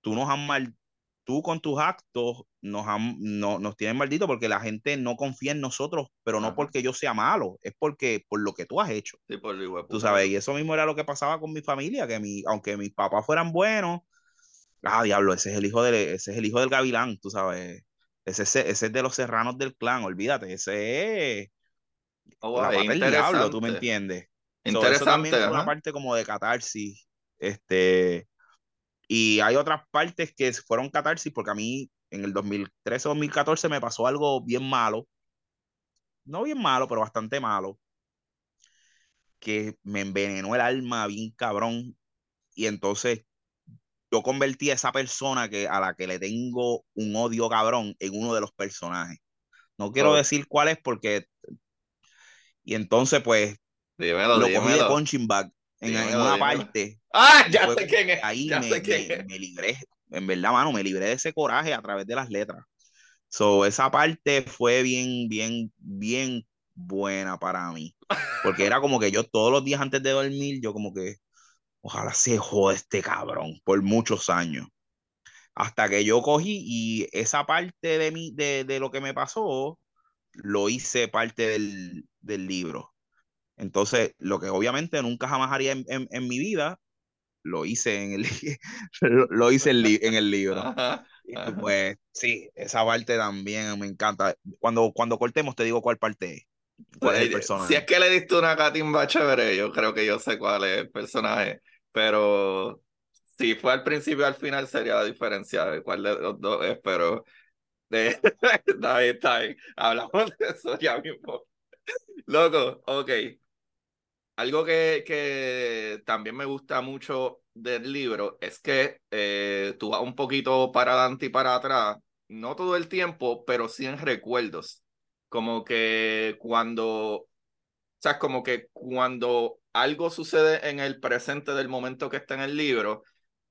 tú nos has mal, tú con tus actos nos, han, no, nos tienes maldito porque la gente no confía en nosotros, pero no Ajá. porque yo sea malo, es porque por lo que tú has hecho. Sí, por lo tú sabes, y eso mismo era lo que pasaba con mi familia, que mi, aunque mis papás fueran buenos, ah, diablo, ese es el hijo de, ese es el hijo del gavilán, tú sabes. Ese, ese, ese es de los serranos del clan, olvídate, ese es oh, la pata del diablo, tú me entiendes. Interesante. So, eso también es una parte como de catarsis. Este, y hay otras partes que fueron catarsis porque a mí en el 2013 2014 me pasó algo bien malo. No bien malo, pero bastante malo. Que me envenenó el alma bien cabrón. Y entonces yo convertí a esa persona que, a la que le tengo un odio cabrón en uno de los personajes. No quiero oh. decir cuál es porque... Y entonces pues Dímelo, lo cogí de punching bag en, dímelo, en una dímelo. parte. Ah, ya sé quién es. Ahí ya me, sé quién me, es. me, libré, en verdad, mano, me libré de ese coraje a través de las letras. So, esa parte fue bien, bien, bien buena para mí. Porque era como que yo todos los días antes de dormir, yo como que, ojalá se jode este cabrón por muchos años. Hasta que yo cogí y esa parte de, mí, de, de lo que me pasó, lo hice parte del, del libro. Entonces, lo que obviamente nunca jamás haría en, en, mi vida, lo hice en el, *laughs* lo, hice en, el libro. pues sí, esa parte también me encanta. Cuando, cuando cortemos te digo cuál parte es. Cuál es el personaje. Si es que le diste una catimba chévere, yo creo que yo sé cuál es el personaje. Pero si fue al principio al final sería la diferencia de cuál de los dos es, pero de... *laughs* está bien, está bien. Hablamos de eso ya mismo. Loco, ok. Algo que, que también me gusta mucho del libro es que eh, tú vas un poquito para adelante y para atrás, no todo el tiempo, pero sí en recuerdos. Como que cuando, o sea, como que cuando algo sucede en el presente del momento que está en el libro,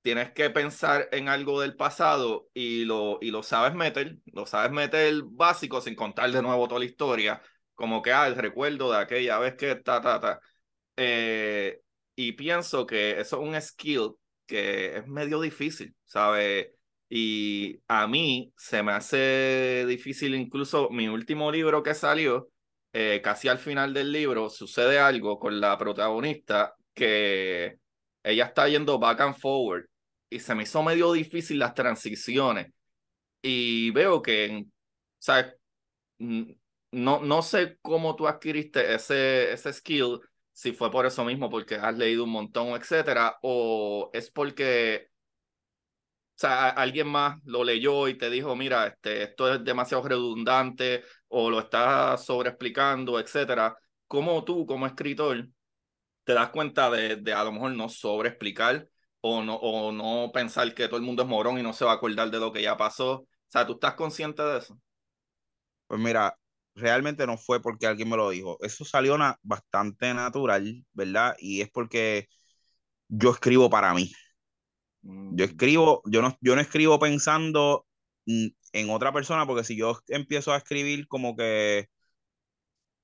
tienes que pensar en algo del pasado y lo, y lo sabes meter, lo sabes meter básico sin contar de nuevo toda la historia, como que, ah, el recuerdo de aquella vez que ta, ta, ta. Eh, y pienso que eso es un skill que es medio difícil, ¿sabes? Y a mí se me hace difícil incluso mi último libro que salió, eh, casi al final del libro, sucede algo con la protagonista que ella está yendo back and forward y se me hizo medio difícil las transiciones. Y veo que, ¿sabes? No, no sé cómo tú adquiriste ese, ese skill, si fue por eso mismo, porque has leído un montón, etcétera, o es porque, o sea, alguien más lo leyó y te dijo, mira, este, esto es demasiado redundante, o lo estás sobreexplicando, etcétera. ¿Cómo tú, como escritor, te das cuenta de, de a lo mejor no sobreexplicar o no, o no pensar que todo el mundo es morón y no se va a acordar de lo que ya pasó. O sea, ¿tú estás consciente de eso? Pues mira, realmente no fue porque alguien me lo dijo. Eso salió bastante natural, ¿verdad? Y es porque yo escribo para mí. Yo mm. escribo, yo no, yo no escribo pensando en otra persona, porque si yo empiezo a escribir como que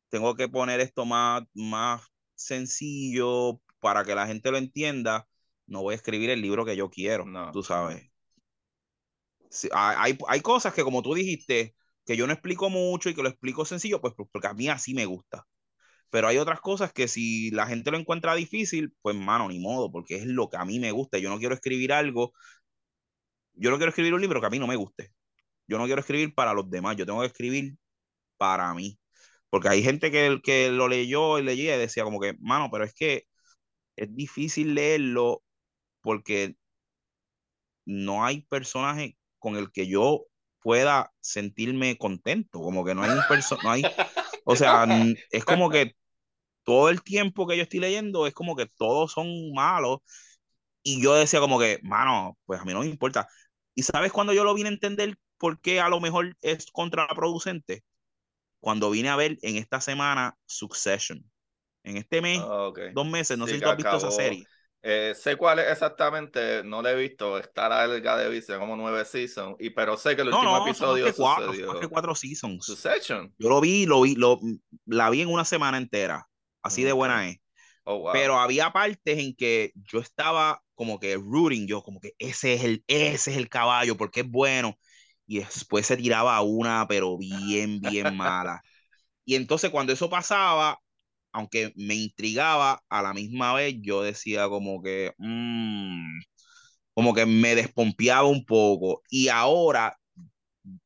tengo que poner esto más, más sencillo para que la gente lo entienda, no voy a escribir el libro que yo quiero, no. tú sabes. hay, hay cosas que, como tú dijiste, que yo no explico mucho y que lo explico sencillo, pues porque a mí así me gusta. Pero hay otras cosas que si la gente lo encuentra difícil, pues mano, ni modo, porque es lo que a mí me gusta. Yo no quiero escribir algo, yo no quiero escribir un libro que a mí no me guste. Yo no quiero escribir para los demás, yo tengo que escribir para mí. Porque hay gente que, que lo leyó y leía y decía como que, mano, pero es que es difícil leerlo porque no hay personaje con el que yo pueda sentirme contento, como que no hay un personaje, no hay, *laughs* o sea, es como que todo el tiempo que yo estoy leyendo es como que todos son malos y yo decía como que, mano, pues a mí no me importa. ¿Y sabes cuando yo lo vine a entender por qué a lo mejor es contraproducente? Cuando vine a ver en esta semana Succession. En este mes, ah, dos meses, no sé si tú has visto esa serie. Eh, sé cuál es exactamente, no lo he visto, está larga de vista, como nueve seasons, y, pero sé que el último episodio son cuatro, sucedió. cuatro seasons. Succession. Yo lo vi, lo vi, lo, la vi en una semana entera, así de buena es. Oh, pero había partes en que yo estaba como que rooting, yo como que ese es el, ese es el caballo, porque es bueno. Y después se tiraba una, pero bien, bien mala. *laughs* Y entonces cuando eso pasaba, aunque me intrigaba, a la misma vez yo decía como que, mm", como que me despompeaba un poco. Y ahora,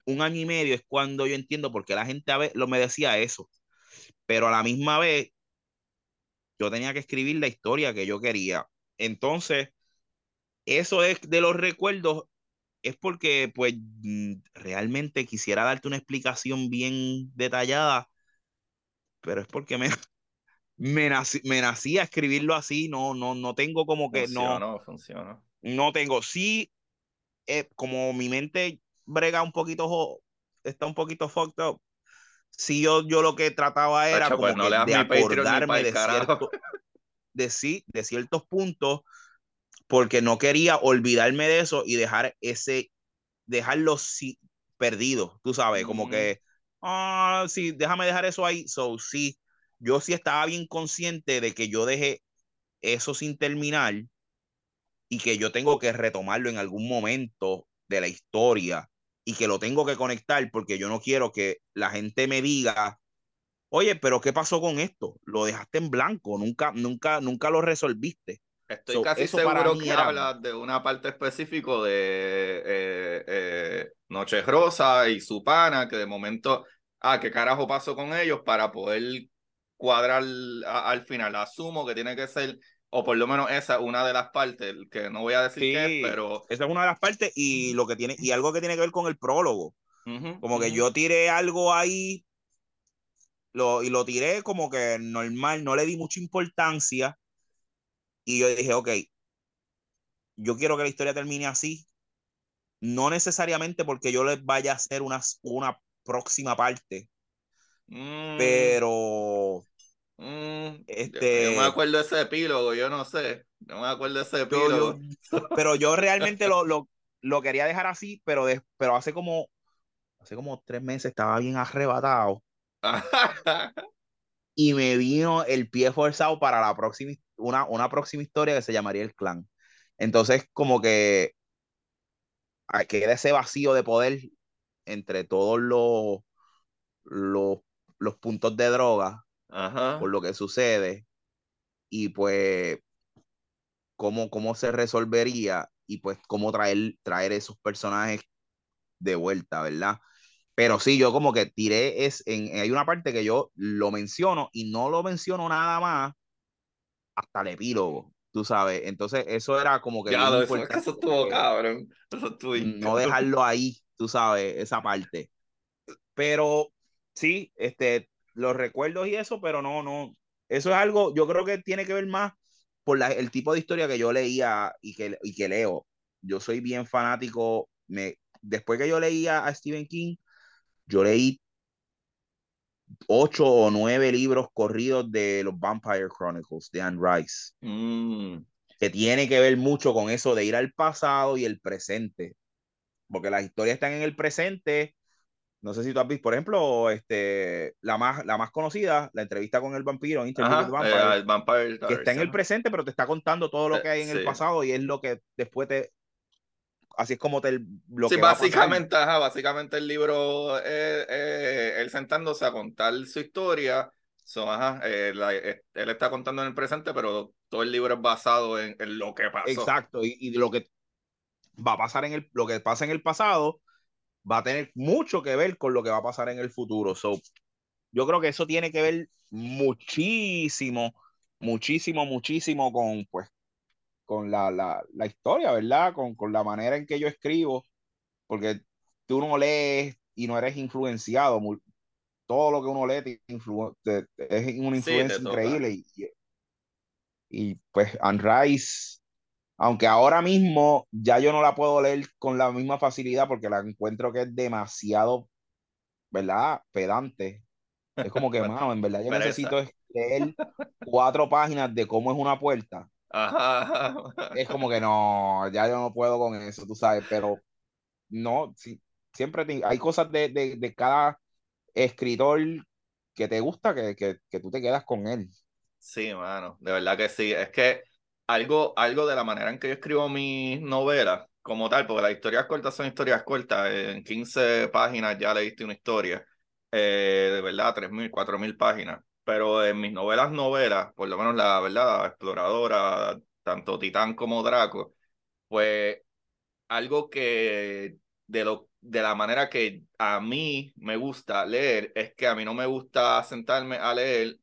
un año y medio es cuando yo entiendo por qué la gente a veces me decía eso. Pero a la misma vez, yo tenía que escribir la historia que yo quería. Entonces, eso es de los recuerdos, es porque pues mm, realmente quisiera darte una explicación bien detallada, pero es porque me, me nací, me nací a escribirlo así, no, no, no tengo como que no. No, funciona. No tengo. Sí, eh, como mi mente brega un poquito, está un poquito fucked up. Sí, yo, yo lo que trataba era como pues, de acordarme de, cierto, *laughs* de, sí, de ciertos puntos, porque no quería olvidarme de eso y dejar ese, dejarlo sí, perdido, tú sabes, como que, ah, sí, déjame dejar eso ahí. So, sí, yo sí estaba bien consciente de que yo dejé eso sin terminar y que yo tengo que retomarlo en algún momento de la historia y que lo tengo que conectar porque yo no quiero que la gente me diga, oye, pero ¿qué pasó con esto? Lo dejaste en blanco, nunca, nunca, nunca lo resolviste. Estoy casi seguro que hablas de una parte específica de eh, eh, Noche Rosa y su pana, que de momento, ah, ¿qué carajo pasó con ellos para poder cuadrar al final? Asumo que tiene que ser, o por lo menos esa una de las partes, que no voy a decir qué pero... Esa es una de las partes y lo que tiene, y algo que tiene que ver con el prólogo. como que yo tiré algo ahí lo, y lo tiré como que normal, no le di mucha importancia y yo dije, ok, yo quiero que la historia termine así, no necesariamente porque yo les vaya a hacer una, una próxima parte, mm. pero... Mm. Este, yo, me acuerdo de ese epílogo, yo no sé, no me acuerdo de ese epílogo. pero yo realmente *laughs* lo, lo, lo, quería dejar así, pero, pero hace como hace como tres meses estaba bien arrebatado. *laughs* y me vino el pie forzado para la próxima una, una próxima historia que se llamaría El Clan. Entonces, como que queda ese vacío de poder entre todos los, los, los puntos de droga por lo que sucede y pues cómo, cómo se resolvería y pues cómo traer, traer esos personajes de vuelta, ¿verdad? Pero sí, yo como que tiré, es, en, hay una parte que yo lo menciono y no lo menciono nada más hasta el epílogo, tú sabes. Entonces, eso era como que. Ya, eso, estuvo cabrón. no dejarlo ahí, tú sabes, esa parte. Pero sí, este, los recuerdos y eso, pero no, no. Eso es algo, yo creo que tiene que ver más por la, el tipo de historia que yo leía y que, y que leo. Yo soy bien fanático. Me, después que yo leía a Stephen King, yo leí ocho o nueve libros corridos de los Vampire Chronicles de Anne Rice. Mm. Que tiene que ver mucho con eso de ir al pasado y el presente. Porque las historias están en el presente. No sé si tú has visto, por ejemplo, este, la, más, la más conocida, la entrevista con el vampiro, eh, el Vampire, que está en el presente, pero te está contando todo lo eh, que hay en el pasado y es lo que después te, así es como te lo sí, básicamente, ajá, básicamente el libro eh, eh, él sentándose a contar su historia. So, ajá, eh, él está contando en el presente, pero todo el libro es basado en, lo que pasó. Exacto, y, y, lo que va a pasar en el, lo que pasa en el pasado va a tener mucho que ver con lo que va a pasar en el futuro. So, yo creo que eso tiene que ver muchísimo, muchísimo, muchísimo con, pues, con la, la, la historia, ¿verdad? Con, con, la manera en que yo escribo, porque tú no lees y no eres influenciado. todo lo que uno lee te es una influencia increíble. Y, y, pues Anne Rice, aunque ahora mismo ya yo no la puedo leer con la misma facilidad porque la encuentro que es demasiado, ¿verdad? Pedante. Es como que, *laughs* mano, en verdad yo necesito leer cuatro páginas de cómo es una puerta es como que *laughs* no, ya yo no puedo con eso, tú sabes, pero no, sí, siempre hay cosas de, de, cada escritor que te gusta que, que, que, tú te quedas con él. Sí, mano, de verdad que sí. Es que algo, algo de la manera en que yo escribo mis novelas, como tal, porque las historias cortas son historias cortas, en 15 páginas ya leíste una historia, eh, de verdad, 3.000, 4.000 páginas pero en mis novelas novelas, por lo menos la verdad, exploradora, tanto Titán como Draco, pues algo que de, lo, de la manera que a mí me gusta leer es que a mí no me gusta sentarme a leer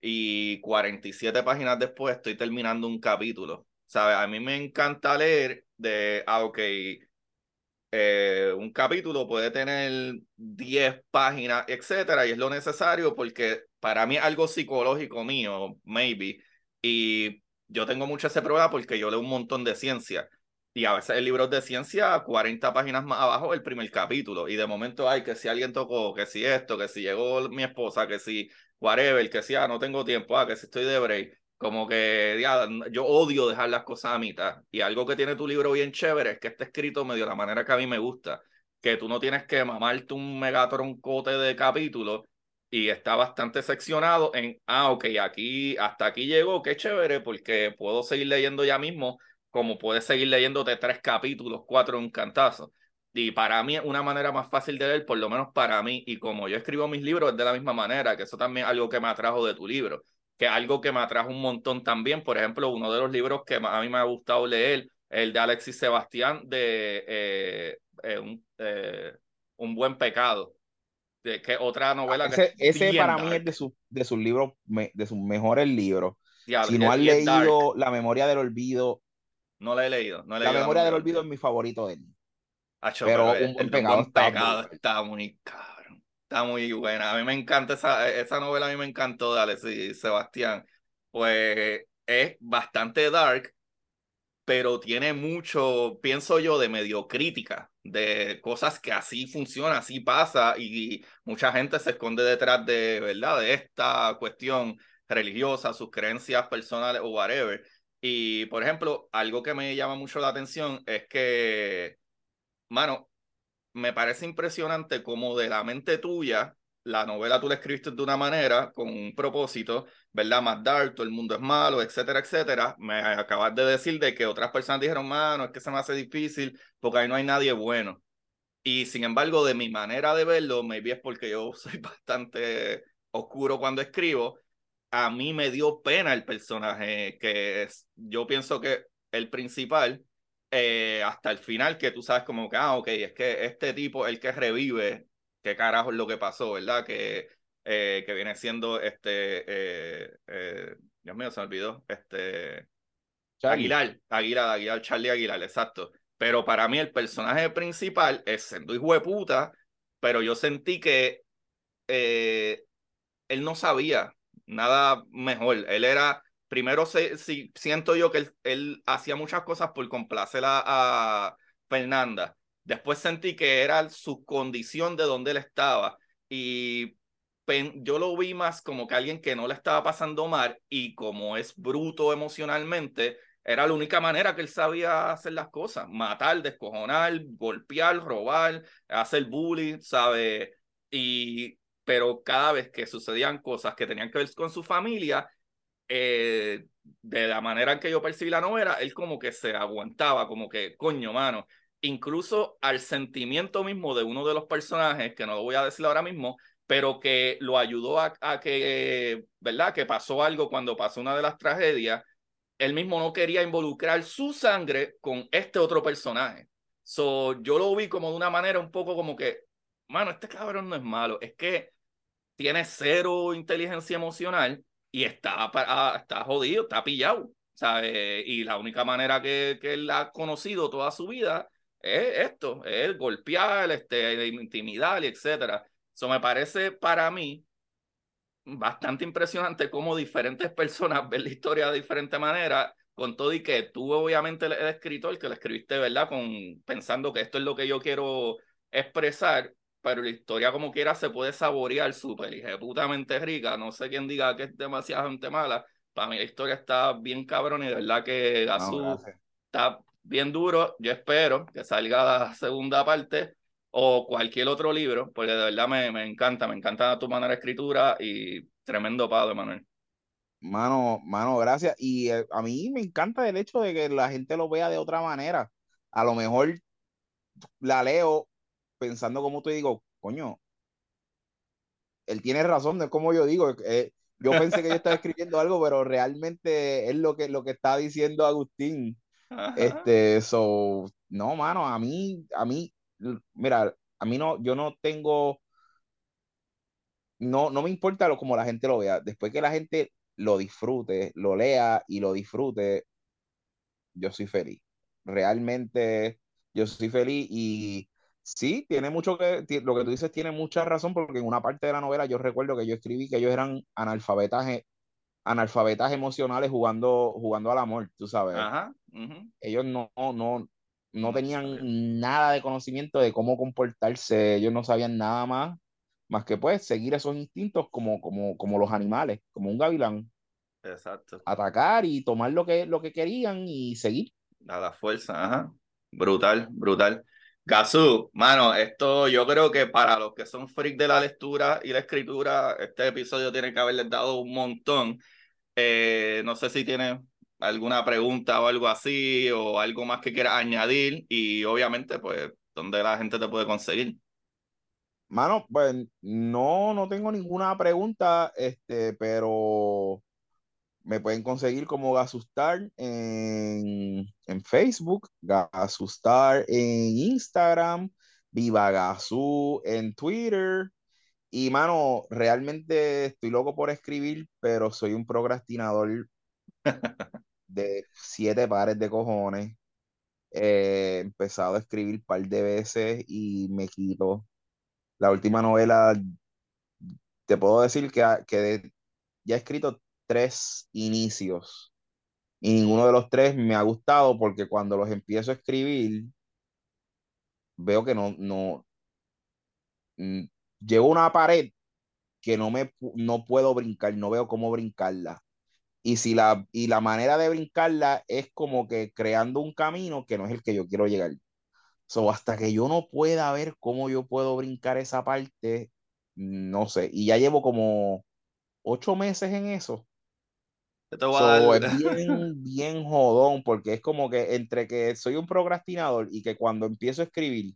y 47 páginas después estoy terminando un capítulo. ¿Sabes? A mí me encanta leer de, ah, ok, eh, un capítulo puede tener 10 páginas, etcétera, y es lo necesario porque para mí es algo psicológico mío, maybe, y yo tengo mucha esa prueba porque yo leo un montón de ciencia. Y a veces el libro de ciencia, 40 páginas más abajo, el primer capítulo. Y de momento hay que si alguien tocó, que si esto, que si llegó mi esposa, que si whatever, que si ah, no tengo tiempo, ah, que si estoy de break. Como que ya, yo odio dejar las cosas a mitad. Y algo que tiene tu libro bien chévere es que está escrito medio de la manera que a mí me gusta. Que tú no tienes que mamarte un megatroncote de capítulos y está bastante seccionado en, ah, ok, aquí, hasta aquí llegó, qué chévere, porque puedo seguir leyendo ya mismo, como puedes seguir leyéndote tres capítulos, cuatro en cantazo. Y para mí es una manera más fácil de leer, por lo menos para mí. Y como yo escribo mis libros, es de la misma manera, que eso también es algo que me atrajo de tu libro, que algo que me atrajo un montón también. Por ejemplo, uno de los libros que a mí me ha gustado leer, el de Alexis Sebastián, de eh, eh, un, eh, un, buen pecado. De, que otra novela ese, que ese para mí es de, su, de sus libros, de sus mejores libros. si no has leído La memoria del olvido, no la he leído. No he la memoria del olvido es mi favorito de él pero un buen pecado, está, muy cabrón. Está muy buena. A mí me encanta esa, esa novela, a mí me encantó, dale, sí, Sebastián. Pues es bastante dark, pero tiene mucho, pienso yo, de medio crítica, de cosas que así funciona, así pasa, y mucha gente se esconde detrás de, ¿verdad? De esta cuestión religiosa, sus creencias personales o whatever. Y, por ejemplo, algo que me llama mucho la atención es que mano, me parece impresionante como de la mente tuya, la novela tú la escribiste de una manera, con un propósito, ¿verdad? Más dark, el mundo es malo, etcétera, etcétera. Me acabas de decir de que otras personas dijeron, mano, es que se me hace difícil porque ahí no hay nadie bueno. Y sin embargo, de mi manera de verlo, maybe es porque yo *laughs* soy bastante oscuro cuando escribo, a mí me dio pena el personaje que es, yo pienso que el principal, eh, hasta el final que tú sabes como que, ah, ok, es que este tipo, el que revive, qué carajo es lo que pasó, ¿verdad? Que, eh, que viene siendo este, eh, Dios mío, se me olvidó, este... Aguilar, Aguilar, Aguilar, Charlie Aguilar, exacto. Pero para mí el personaje principal es siendo hijo de puta, pero yo sentí que él no sabía nada mejor. Él era primero si, siento yo que él, hacía muchas cosas por complacer a, Fernanda. Después sentí que era su condición de donde él estaba. Y yo lo vi más como que alguien que no le estaba pasando mal y como es bruto emocionalmente, era la única manera que él sabía hacer las cosas. Matar, descojonar, golpear, robar, hacer bullying, ¿sabe? Y, pero cada vez que sucedían cosas que tenían que ver con su familia, eh, de la manera en que yo percibí la novela, él como que se aguantaba, como que, coño, mano, incluso al sentimiento mismo de uno de los personajes, que no lo voy a decir ahora mismo, pero que lo ayudó a, que, ¿verdad? Que pasó algo cuando pasó una de las tragedias, él mismo no quería involucrar su sangre con este otro personaje. So, yo lo vi como de una manera un poco como que, mano, este cabrón no es malo, es que tiene cero inteligencia emocional y está, ah, está jodido, está pillado, ¿sabes? Y la única manera que, que él ha conocido toda su vida es esto, es golpear, este, intimidar, etcétera. Eso me parece para mí bastante impresionante cómo diferentes personas ven la historia de diferente manera, con todo y que tú obviamente el escritor que lo escribiste, ¿verdad? Con, pensando que esto es lo que yo quiero expresar, pero la historia como quiera se puede saborear súper putamente rica. No sé quién diga que es demasiado gente mala. Para mí la historia está bien cabrón y de verdad que Gazú está bien duro. Yo espero que salga la segunda parte o cualquier otro libro, porque de verdad me, me encanta, me encanta tu manera de escritura y tremendo padre, Manuel. Mano, mano, gracias. Y eh, a mí me encanta el hecho de que la gente lo vea de otra manera. A lo mejor la leo pensando como te digo, coño, él tiene razón, no es como yo digo. Eh, yo pensé que yo estaba escribiendo algo, pero realmente es lo que, lo que está diciendo Agustín. Este, so, no, mano, a mí, a mí, mira, a mí no, yo no tengo, no, no me importa lo, como la gente lo vea. Después que la gente lo disfrute, lo lea y lo disfrute, yo soy feliz. Realmente, yo soy feliz y Sí, tiene mucho que, lo que tú dices tiene mucha razón, porque en una parte de la novela yo recuerdo que yo escribí que ellos eran analfabetas, e, analfabetas emocionales jugando, jugando al amor, tú sabes. Ellos no, no, no tenían nada de conocimiento de cómo comportarse, ellos no sabían nada más, más que pues seguir esos instintos como, como, como los animales, como un gavilán. Exacto. Atacar y tomar lo que, lo que querían y seguir. A la fuerza, ajá. Brutal, brutal. Gazú, mano, esto yo creo que para los que son freaks de la lectura y la escritura, este episodio tiene que haberles dado un montón. Eh, no sé si tienes alguna pregunta o algo así, o algo más que quieras añadir, y obviamente, pues, ¿Dónde la gente te puede conseguir? Mano, pues no, no tengo ninguna pregunta, este, pero me pueden conseguir como Gasustar en, en Facebook, Gasustar en Instagram, Viva Gasú en Twitter. Y mano, realmente estoy loco por escribir, pero soy un procrastinador *laughs* de siete pares de cojones. he empezado a escribir un par de veces y me quito. La última novela, te puedo decir que, que ya he escrito tres inicios y ninguno de los tres me ha gustado porque cuando los empiezo a escribir, veo que no, no, mm, llego a una pared que no me no puedo brincar, no veo cómo brincarla. Y si la y la manera de brincarla es como que creando un camino que no es el que yo quiero llegar. So, hasta que yo no pueda ver cómo yo puedo brincar esa parte, no sé. Y ya llevo como ocho meses en eso. So, es bien, *laughs* bien jodón, porque es como que entre que soy un procrastinador y que cuando empiezo a escribir,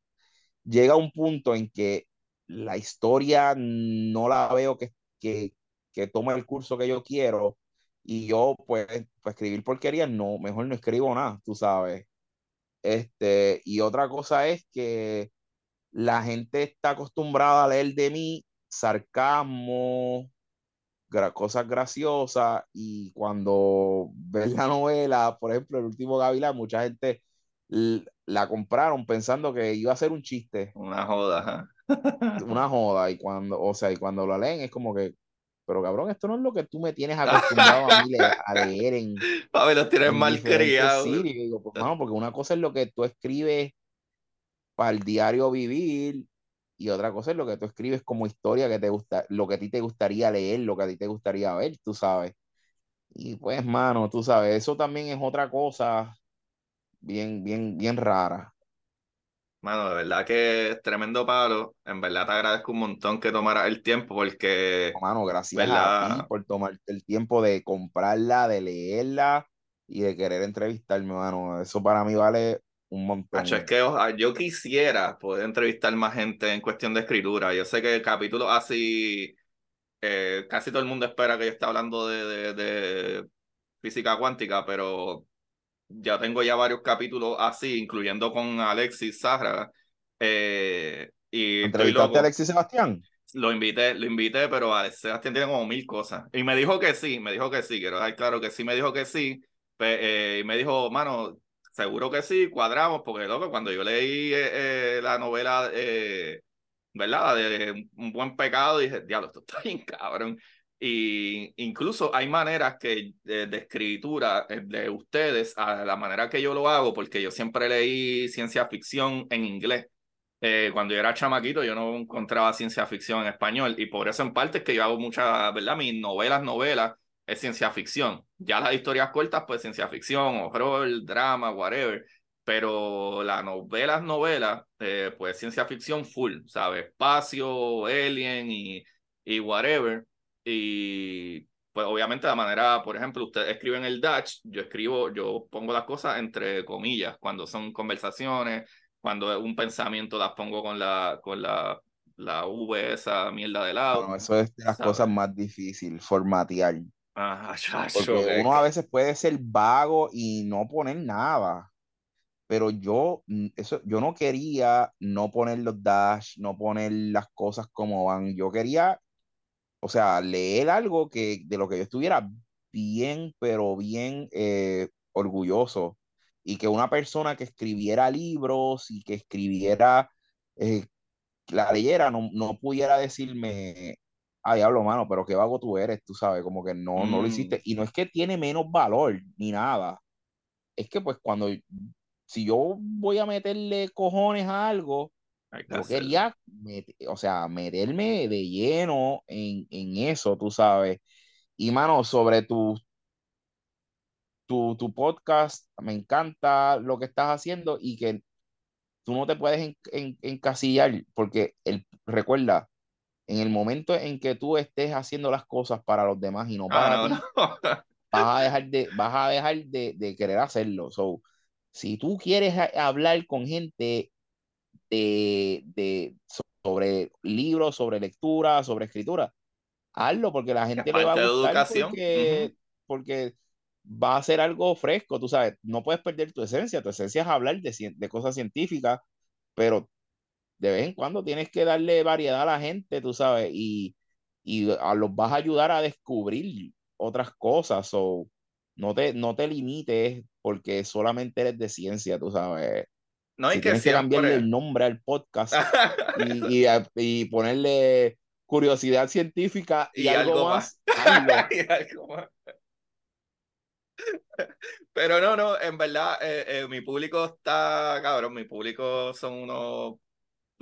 llega un punto en que la historia no la veo que, que, que toma el curso que yo quiero y yo pues, pues escribir porquerías, no, mejor no escribo nada, tú sabes. Este, y otra cosa es que la gente está acostumbrada a leer de mí sarcasmo, cosas graciosas y cuando ves la novela, por ejemplo, el último Gavilán, mucha gente la compraron pensando que iba a ser un chiste. Una joda. *laughs* Una joda y cuando, o sea, y cuando lo leen es como que, pero cabrón, esto no es lo que tú me tienes acostumbrado a mí a leer en. *laughs* ver, los tienes mal criado. Sí, pues, porque una cosa es lo que tú escribes para el diario vivir y otra cosa es lo que tú escribes como historia que te gusta, lo que a ti te gustaría leer, lo que a ti te gustaría ver, tú sabes. Y pues, mano, tú sabes, eso también es otra cosa bien, bien, bien rara. Mano, de verdad que es tremendo palo. En verdad te agradezco un montón que tomaras el tiempo porque... mano, gracias a ti por tomar el tiempo de comprarla, de leerla y de querer entrevistarme, mano. Eso para mí vale un montón. es que yo quisiera poder entrevistar más gente en cuestión de escritura. Yo sé que el capítulo así, eh, casi todo el mundo espera que yo esté hablando de, de, física cuántica, pero ya tengo ya varios capítulos así, incluyendo con Alexis Zahra. Eh, y ¿Entrevistaste a Alexis Sebastián? Lo invité, lo invité, pero Alexis Sebastián tiene como mil cosas. Y me dijo que sí, me dijo que sí, quiero dejar claro que sí, me dijo que sí. Eh, y me dijo, mano, Seguro que sí, cuadramos, porque loco, cuando yo leí eh, eh, la novela, eh, ¿verdad? De Un buen pecado, dije, diablo, esto está bien cabrón. Y incluso hay maneras que de, escritura de ustedes a la manera que yo lo hago, porque yo siempre leí ciencia ficción en inglés. cuando yo era chamaquito, yo no encontraba ciencia ficción en español, y por eso en parte es que yo hago muchas, ¿verdad? Mis novelas, novelas, es ciencia ficción. Ya las historias cortas, pues ciencia ficción, horror, drama, whatever. Pero las novelas, novelas, eh, pues ciencia ficción full, ¿sabes? Espacio, alien y, y whatever. Y pues obviamente la manera, por ejemplo, ustedes escriben el Dutch, yo escribo, yo pongo las cosas entre comillas, cuando son conversaciones, cuando es un pensamiento las pongo con la, con la, la V, esa mierda de lado. Bueno, eso es de las cosas más difíciles, formatear. Ah, Porque uno a veces puede ser vago y no poner nada. Pero yo, mm, eso, yo no quería no poner los dash, no poner las cosas como van. Yo quería, o sea, leer algo que de lo que yo estuviera bien, pero bien eh, orgulloso. Y que una persona que escribiera libros y que escribiera, eh, la leyera, no, no pudiera decirme, ah, diablo, mano, pero qué vago tú eres, tú sabes, como que no, no lo hiciste. Mm. Y no es que tiene menos valor ni nada. Es que pues cuando, si yo voy a meterle cojones a algo, yo quería, o sea, meterme de lleno en, en, eso, tú sabes. Y mano, sobre tu, tu, tu podcast, me encanta lo que estás haciendo y que tú no te puedes encasillar, porque el, recuerda, en el momento en que tú estés haciendo las cosas para los demás y no para ti, vas a dejar *laughs* de, vas a dejar de, de querer hacerlo. So, si tú quieres hablar con gente de, de, sobre libros, sobre lectura, sobre escritura. Hazlo porque la gente le va a gustar porque, porque va a ser algo fresco, tú sabes, no puedes perder tu esencia, tu esencia es hablar de, de cosas científicas, pero de vez en cuando tienes que darle variedad a la gente, tú sabes, y, y a los vas a ayudar a descubrir otras cosas, o no te, no te limites porque solamente eres de ciencia, tú sabes. No hay que tienes que cambiarle el nombre al podcast y, y, ponerle curiosidad científica y, algo, más. *laughs* y algo más. Pero no, no, en verdad, eh, eh, mi público está, cabrón, mi público son unos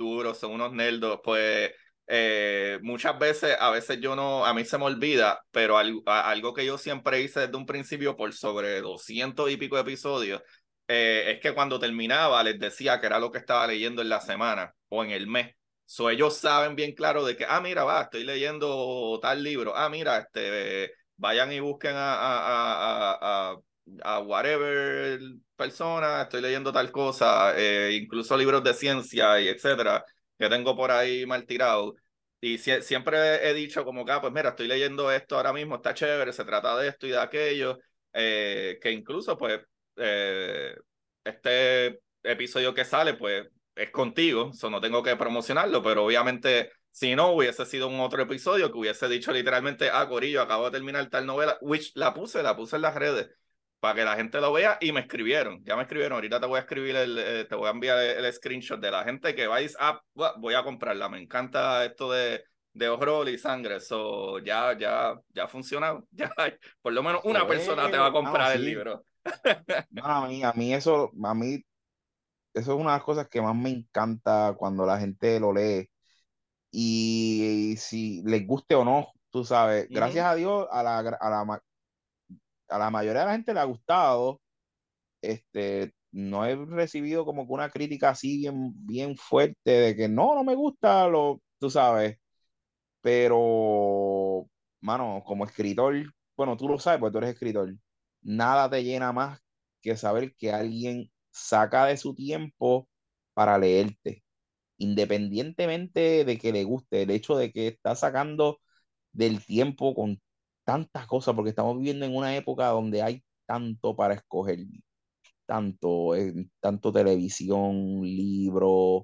duros, son unos nerdos, pues eh, muchas veces, a veces yo no, a mí se me olvida, pero algo, que yo siempre hice desde un principio por sobre 200 y pico episodios, es que cuando terminaba les decía que era lo que estaba leyendo en la semana o en el mes. So ellos saben bien claro de que, ah, mira, va, estoy leyendo tal libro, ah, mira, este vayan y busquen a, a, a, a, whatever persona, estoy leyendo tal cosa, eh, incluso libros de ciencia y etcétera, que tengo por ahí mal tirado. Y siempre he dicho como que, ah, pues mira, estoy leyendo esto ahora mismo, está chévere, se trata de esto y de aquello, eh, que incluso pues eh, este episodio que sale pues es contigo, eso no tengo que promocionarlo, pero obviamente si no, hubiese sido un otro episodio que hubiese dicho literalmente, ah, Corillo, acabo de terminar tal novela, which la puse, la puse en las redes para que la gente lo vea y me escribieron, ya me escribieron, ahorita te voy a escribir, el, eh, te voy a enviar el, screenshot de la gente que vais a, voy a comprarla, me encanta esto de, de horror y sangre, eso ya, ya, ya ha funcionado, *laughs* ya por lo menos una persona te va a comprar el libro. a mí, a mí eso, a mí, eso es una de las cosas que más me encanta cuando la gente lo lee, y, si les guste o no, tú sabes, gracias a Dios, a la, a la, a la mayoría de la gente le ha gustado. Este, no he recibido como que una crítica así bien, bien fuerte de que no, no me gusta, lo, tú sabes. Pero, mano, como escritor, bueno, tú lo sabes porque tú eres escritor, nada te llena más que saber que alguien saca de su tiempo para leerte independientemente de que le guste, el hecho de que está sacando del tiempo con tantas cosas, porque estamos viviendo en una época donde hay tanto para escoger, tanto, tanto televisión, libros.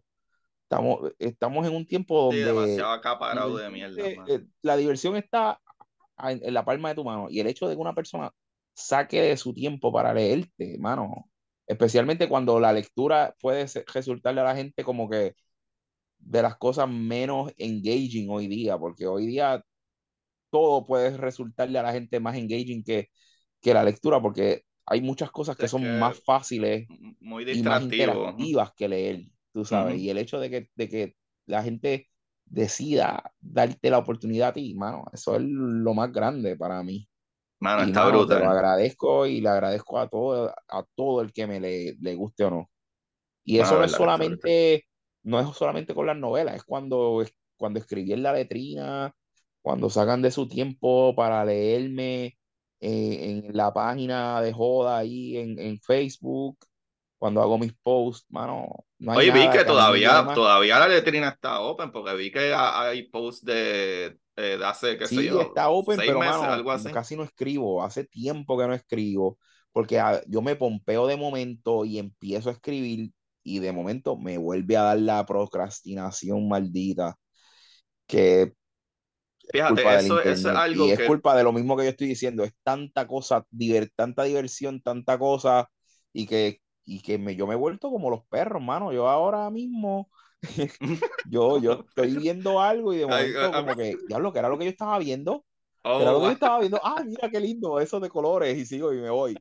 Estamos, estamos en un tiempo donde. demasiado acaparado de mierda. Eh, la diversión está en, la palma de tu mano. Y el hecho de que una persona saque de su tiempo para leerte, mano, especialmente cuando la lectura puede resultarle a la gente como que de las cosas menos engaging hoy día, porque hoy día todo puede resultarle a la gente más engaging que, que la lectura, porque hay muchas cosas que son más fáciles muy y más interactivas que leer, tú sabes, y el hecho de que, de que la gente decida darte la oportunidad a ti, mano, eso es lo más grande para mí. Mano, está brutal. Te lo agradezco y le agradezco a todo, a todo el que me le, le guste o no. Y eso no es solamente no es solamente con las novelas, es cuando, cuando escribí en la letrina, cuando sacan de su tiempo para leerme eh, en la página de joda ahí en, Facebook, cuando hago mis posts, mano. No hay Oye, vi que todavía, todavía la letrina está open, porque vi que hay posts de, de hace, qué sé yo, está open, pero casi no escribo, hace tiempo que no escribo, porque ah, yo me pompeo de momento y empiezo a escribir y de momento me vuelve a dar la procrastinación maldita que es culpa del internet. y es culpa de lo mismo que yo estoy diciendo, es tanta cosa, tanta diversión, tanta cosa y que, y que me, yo me he vuelto como los perros, mano, yo ahora mismo *laughs* yo, yo *laughs* estoy viendo algo y de momento como que, lo que era lo que yo estaba viendo, era lo que yo oh. estaba viendo, *laughs* ah, mira qué lindo, eso de colores y sigo y me voy.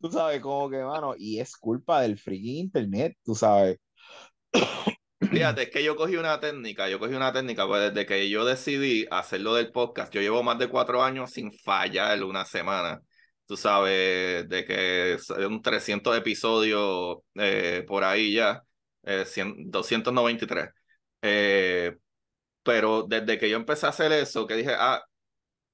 Tú sabes, como que, mano, y es culpa del freaking internet, tú sabes. Fíjate, es que yo cogí una técnica, yo cogí una técnica, pues desde que yo decidí hacerlo del podcast, yo llevo más de cuatro años sin fallar una semana. Tú sabes, de que son 300 episodios eh, por ahí ya, eh, 293. Eh, pero desde que yo empecé a hacer eso, que dije, ah,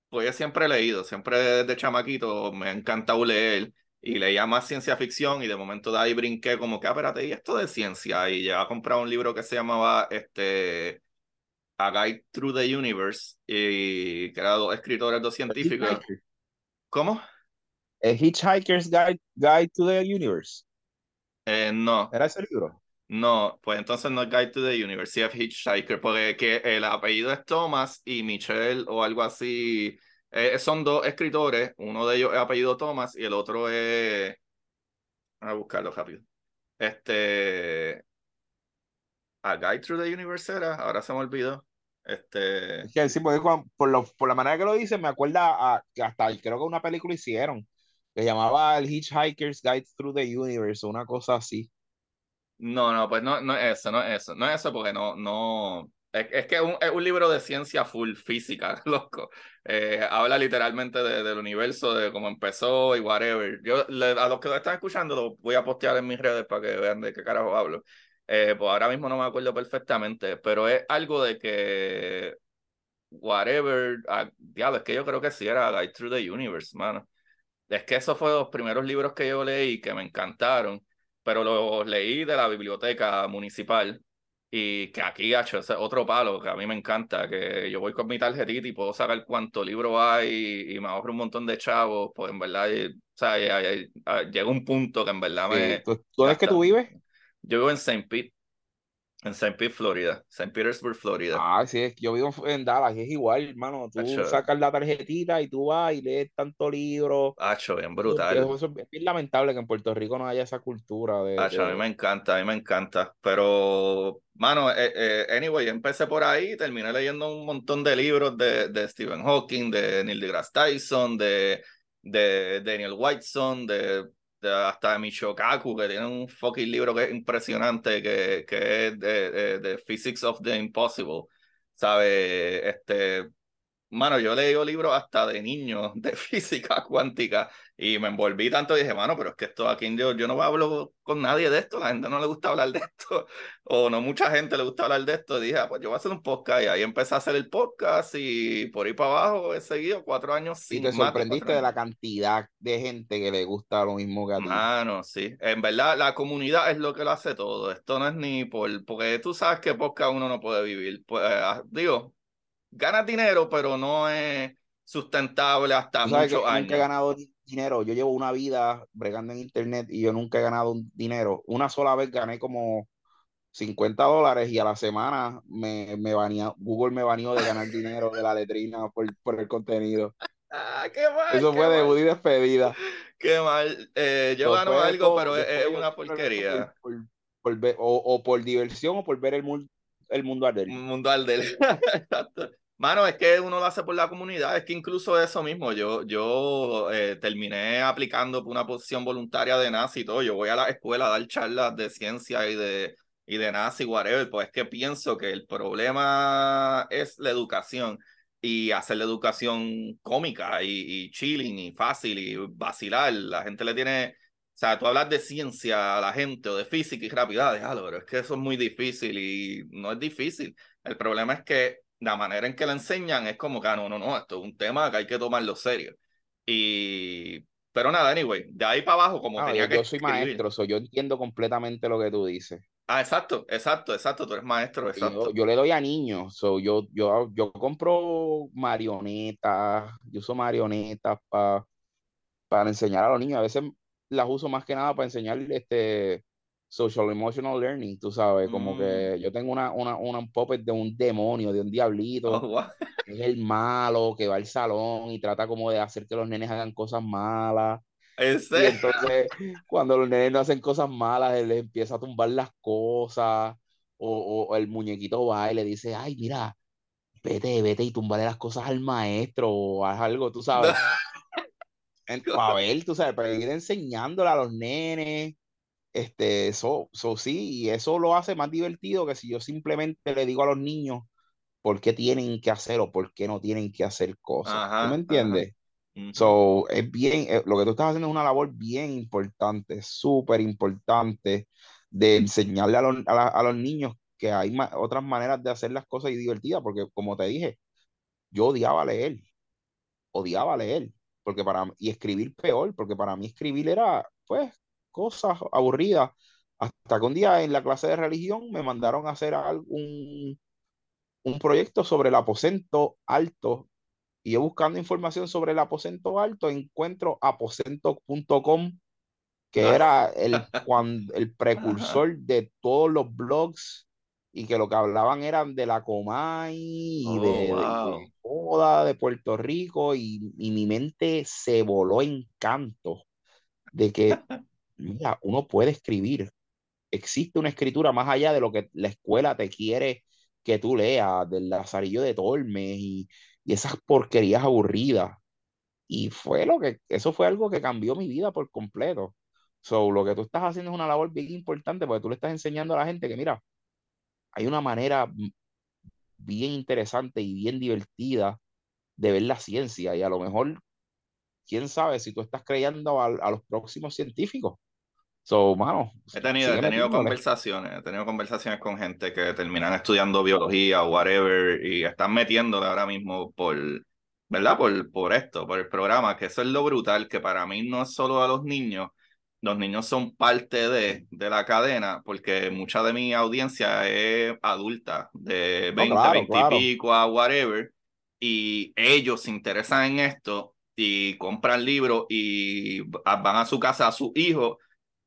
pues yo siempre he leído, siempre desde chamaquito me ha encantado leer y leía más ciencia ficción y de momento de ahí brinqué como que, ah, espérate, ¿y esto de ciencia? Y llegué a comprar un libro que se llamaba este, A Guide Through the Universe y que era dos escritores, dos científicos. ¿Cómo? A Hitchhiker's Guide, Guide to the Universe. Eh, no. ¿Era ese libro? No, pues entonces no es Guide to the Universe, es Hitchhiker, porque que el apellido es Thomas y Michelle o algo así. Eh, son dos escritores, uno de ellos es apellido Thomas y el otro es. a buscarlo rápido. Este. A Guide Through the Universe era, ahora se me olvidó. Este. Es que sí, porque por, lo, por la manera que lo dice, me acuerda a, que hasta creo que una película hicieron que llamaba el Hitchhiker's Guide Through the Universe, una cosa así. No, no, pues no, no es eso, no es eso, no es eso porque no, no, es, es que un, es un, libro de ciencia full física, *laughs* loco. Eh, habla literalmente de, del universo, de cómo empezó y whatever. Yo a los que lo están escuchando lo voy a postear en mis redes para que vean de qué carajo hablo. Eh, pues ahora mismo no me acuerdo perfectamente, pero es algo de que whatever, ah, diablo, es que yo creo que sí era Guide Through the Universe, mano. Es que esos fueron los primeros libros que yo leí que me encantaron, pero los leí de la biblioteca municipal y que aquí ha hecho otro palo que a mí me encanta, que yo voy con mi tarjetita y puedo saber cuánto libro hay y, me ahorro un montón de chavos, pues en verdad, o sea, llega un punto que en verdad me... ¿Dónde es que tú vives? Yo vivo en St. Pete, en St. Pete, Florida, St. Petersburg, Florida. Ah, sí, yo vivo en Dallas, es igual, hermano. Tú sacas la tarjetita y tú vas y lees tanto libro. Acho, bien brutal. Eso, es bien lamentable que en Puerto Rico no haya esa cultura de. Acho, a mí me encanta, a mí me encanta. Pero, mano, eh, eh, anyway, empecé por ahí, terminé leyendo un montón de libros de, de Stephen Hawking, de Neil deGrasse Tyson, de, de Daniel Whiteson, de hasta de Michokaku, que tiene un fucking libro que es impresionante, que, que es de, Physics of the Impossible. ¿Sabe? Este, mano, yo leí libros hasta de niños de *laughs* física cuántica y me envolví tanto y dije, mano, pero es que esto aquí yo, yo no hablo con nadie de esto, la gente no le gusta hablar de esto, *laughs* o no mucha gente le gusta hablar de esto. Y dije, ah, pues yo voy a hacer un podcast y ahí empecé a hacer el podcast y por ahí para abajo he seguido cuatro años sin. Y te sorprendiste de la cantidad de gente que le gusta lo mismo que a ti. Mano, sí. En verdad, la comunidad es lo que lo hace todo. Esto no es ni por. Porque tú sabes que podcast uno no puede vivir. Pues, ah, digo, ganas dinero, pero no es sustentable hasta muchos años. Nunca he ganado dinero. Yo llevo una vida bregando en internet y yo nunca he ganado un dinero. Una sola vez gané como 50 dólares y a la semana me, me Google me baneó de ganar dinero de la letrina por, por el contenido. *laughs* Ah, qué mal, Eso fue de Buddy despedida. *laughs* Qué mal. Eh, yo gano algo, pero es, una porquería. Por, o, o, por diversión o por ver el, el mundo arder. Mundo arder. *laughs* Exacto. Mano, es que uno lo hace por la comunidad, es que incluso eso mismo, yo, yo eh, terminé aplicando por una posición voluntaria de nazi y todo, yo voy a la escuela a dar charlas de ciencia y de, y de nazi, whatever, pues es que pienso que el problema es la educación y hacer la educación cómica y, y chilling y fácil y vacilar, la gente le tiene... O sea, tú hablas de ciencia a la gente o de física y rápida, déjalo, pero es que eso es muy difícil y no es difícil. El problema es que la manera en que la enseñan es como que, ah, no, no, no, esto es un tema que hay que tomarlo serio. Y, pero nada, anyway, de ahí para abajo, como tenía yo, que. Yo soy maestro, so yo entiendo completamente lo que tú dices. Ah, exacto, exacto, exacto, tú eres maestro, exacto. Yo, le doy a niños, so yo, yo, yo compro marionetas, yo uso marionetas para para enseñar a los niños. A veces las uso más que nada para enseñar este social emotional learning, tú sabes, como mm. que yo tengo una, una, una puppet de un demonio, de un diablito, oh, es el malo que va al salón y trata como de hacer que los nenes hagan cosas malas. Entonces, cuando los nenes no hacen cosas malas, él les empieza a tumbar las cosas, o, o el muñequito va y le dice, ay, mira, vete, vete y tumbarle las cosas al maestro, o haz algo, tú *laughs* sabes. a ver, tú sabes, para ir enseñándole a los nenes este, eso, eso sí, y eso lo hace más divertido que si yo simplemente le digo a los niños por qué tienen que hacer o por qué no tienen que hacer cosas. ¿Tú me entiendes? So, es bien, eh, lo que tú estás haciendo es una labor bien importante, súper importante de enseñarle a los, a, los niños que hay otras maneras de hacer las cosas y divertidas, porque como te dije, yo odiaba leer, odiaba leer. porque para y escribir peor, porque para mí escribir era, pues, cosas aburridas. Hasta que un día en la clase de religión me mandaron a hacer un, un proyecto sobre el aposento alto. Y yo buscando información sobre el aposento alto, encuentro aposento.com, que ah. era el, *laughs* cuando, el precursor de todos los blogs y que lo que hablaban eran de la Comay y de, oh, de, de Puerto Rico y, y, mi mente se voló en canto de que, *laughs* mira, uno puede escribir. Existe una escritura más allá de lo que la escuela te quiere que tú leas, del Lazarillo de Tormes y, esas porquerías aburridas. Y fue lo que, eso fue algo que cambió mi vida por completo. So, lo que tú estás haciendo es una labor bien importante porque tú le estás enseñando a la gente que, mira, hay una manera bien interesante y bien divertida de ver la ciencia y a lo mejor, quién sabe si tú estás creyendo a, los próximos científicos. So, mano, he tenido, he tenido conversaciones, he tenido conversaciones con gente que terminan estudiando biología o whatever y están metiéndole ahora mismo por, ¿verdad? Por, por esto, por el programa, que eso es lo brutal, que para mí no es solo a los niños, los niños son parte de, de, la cadena, porque mucha de mi audiencia es adulta, de 20, 20 y pico a whatever, y ellos se interesan en esto y compran libros y van a su casa a su hijo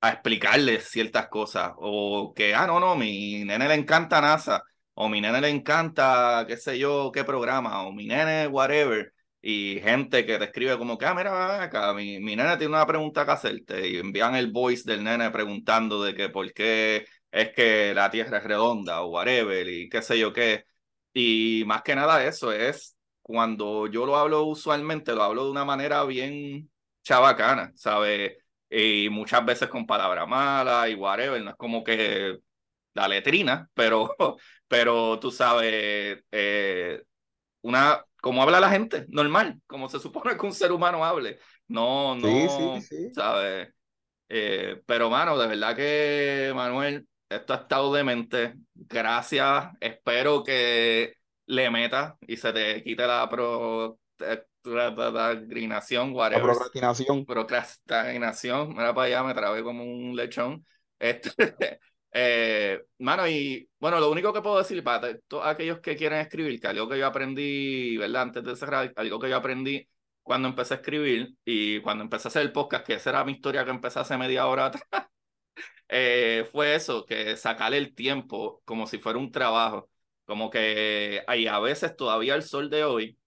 a explicarles ciertas cosas, o que, ah, no, no, mi nene le encanta NASA, o mi nene le encanta, qué sé yo, qué programa, o mi nene, whatever y gente que te escribe como que, ah, mira, acá, mi, mi nene tiene una pregunta que hacerte y envían el voice del nene preguntando de que por qué es que la Tierra es redonda o whatever y qué sé yo qué. Y más que nada eso es cuando yo lo hablo usualmente, lo hablo de una manera bien chabacana, ¿sabes? Y muchas veces con palabras malas y whatever, no es como que la letrina, pero, *laughs* pero tú sabes, eh, una como habla la gente, normal, como se supone que un ser humano hable. No, no, sí, sí, ¿sabes? Eh, pero, mano, de verdad que, Manuel, esto ha estado demente. Gracias. Espero que le metas y se te quite la procrastinación, whatever. La procrastinación. Procrastinación. Mira para allá, me trabé como un lechón. Este, *laughs* eh, mano, y bueno, lo único que puedo decir para todos aquellos que quieren escribir, que algo que yo aprendí, ¿verdad? Antes de cerrar, algo que yo aprendí cuando empecé a escribir y cuando empecé a hacer el podcast, que esa era mi historia que empecé hace media hora atrás, *laughs* eh, fue eso, que sacarle el tiempo como si fuera un trabajo. Como que hay a veces todavía el sol de hoy,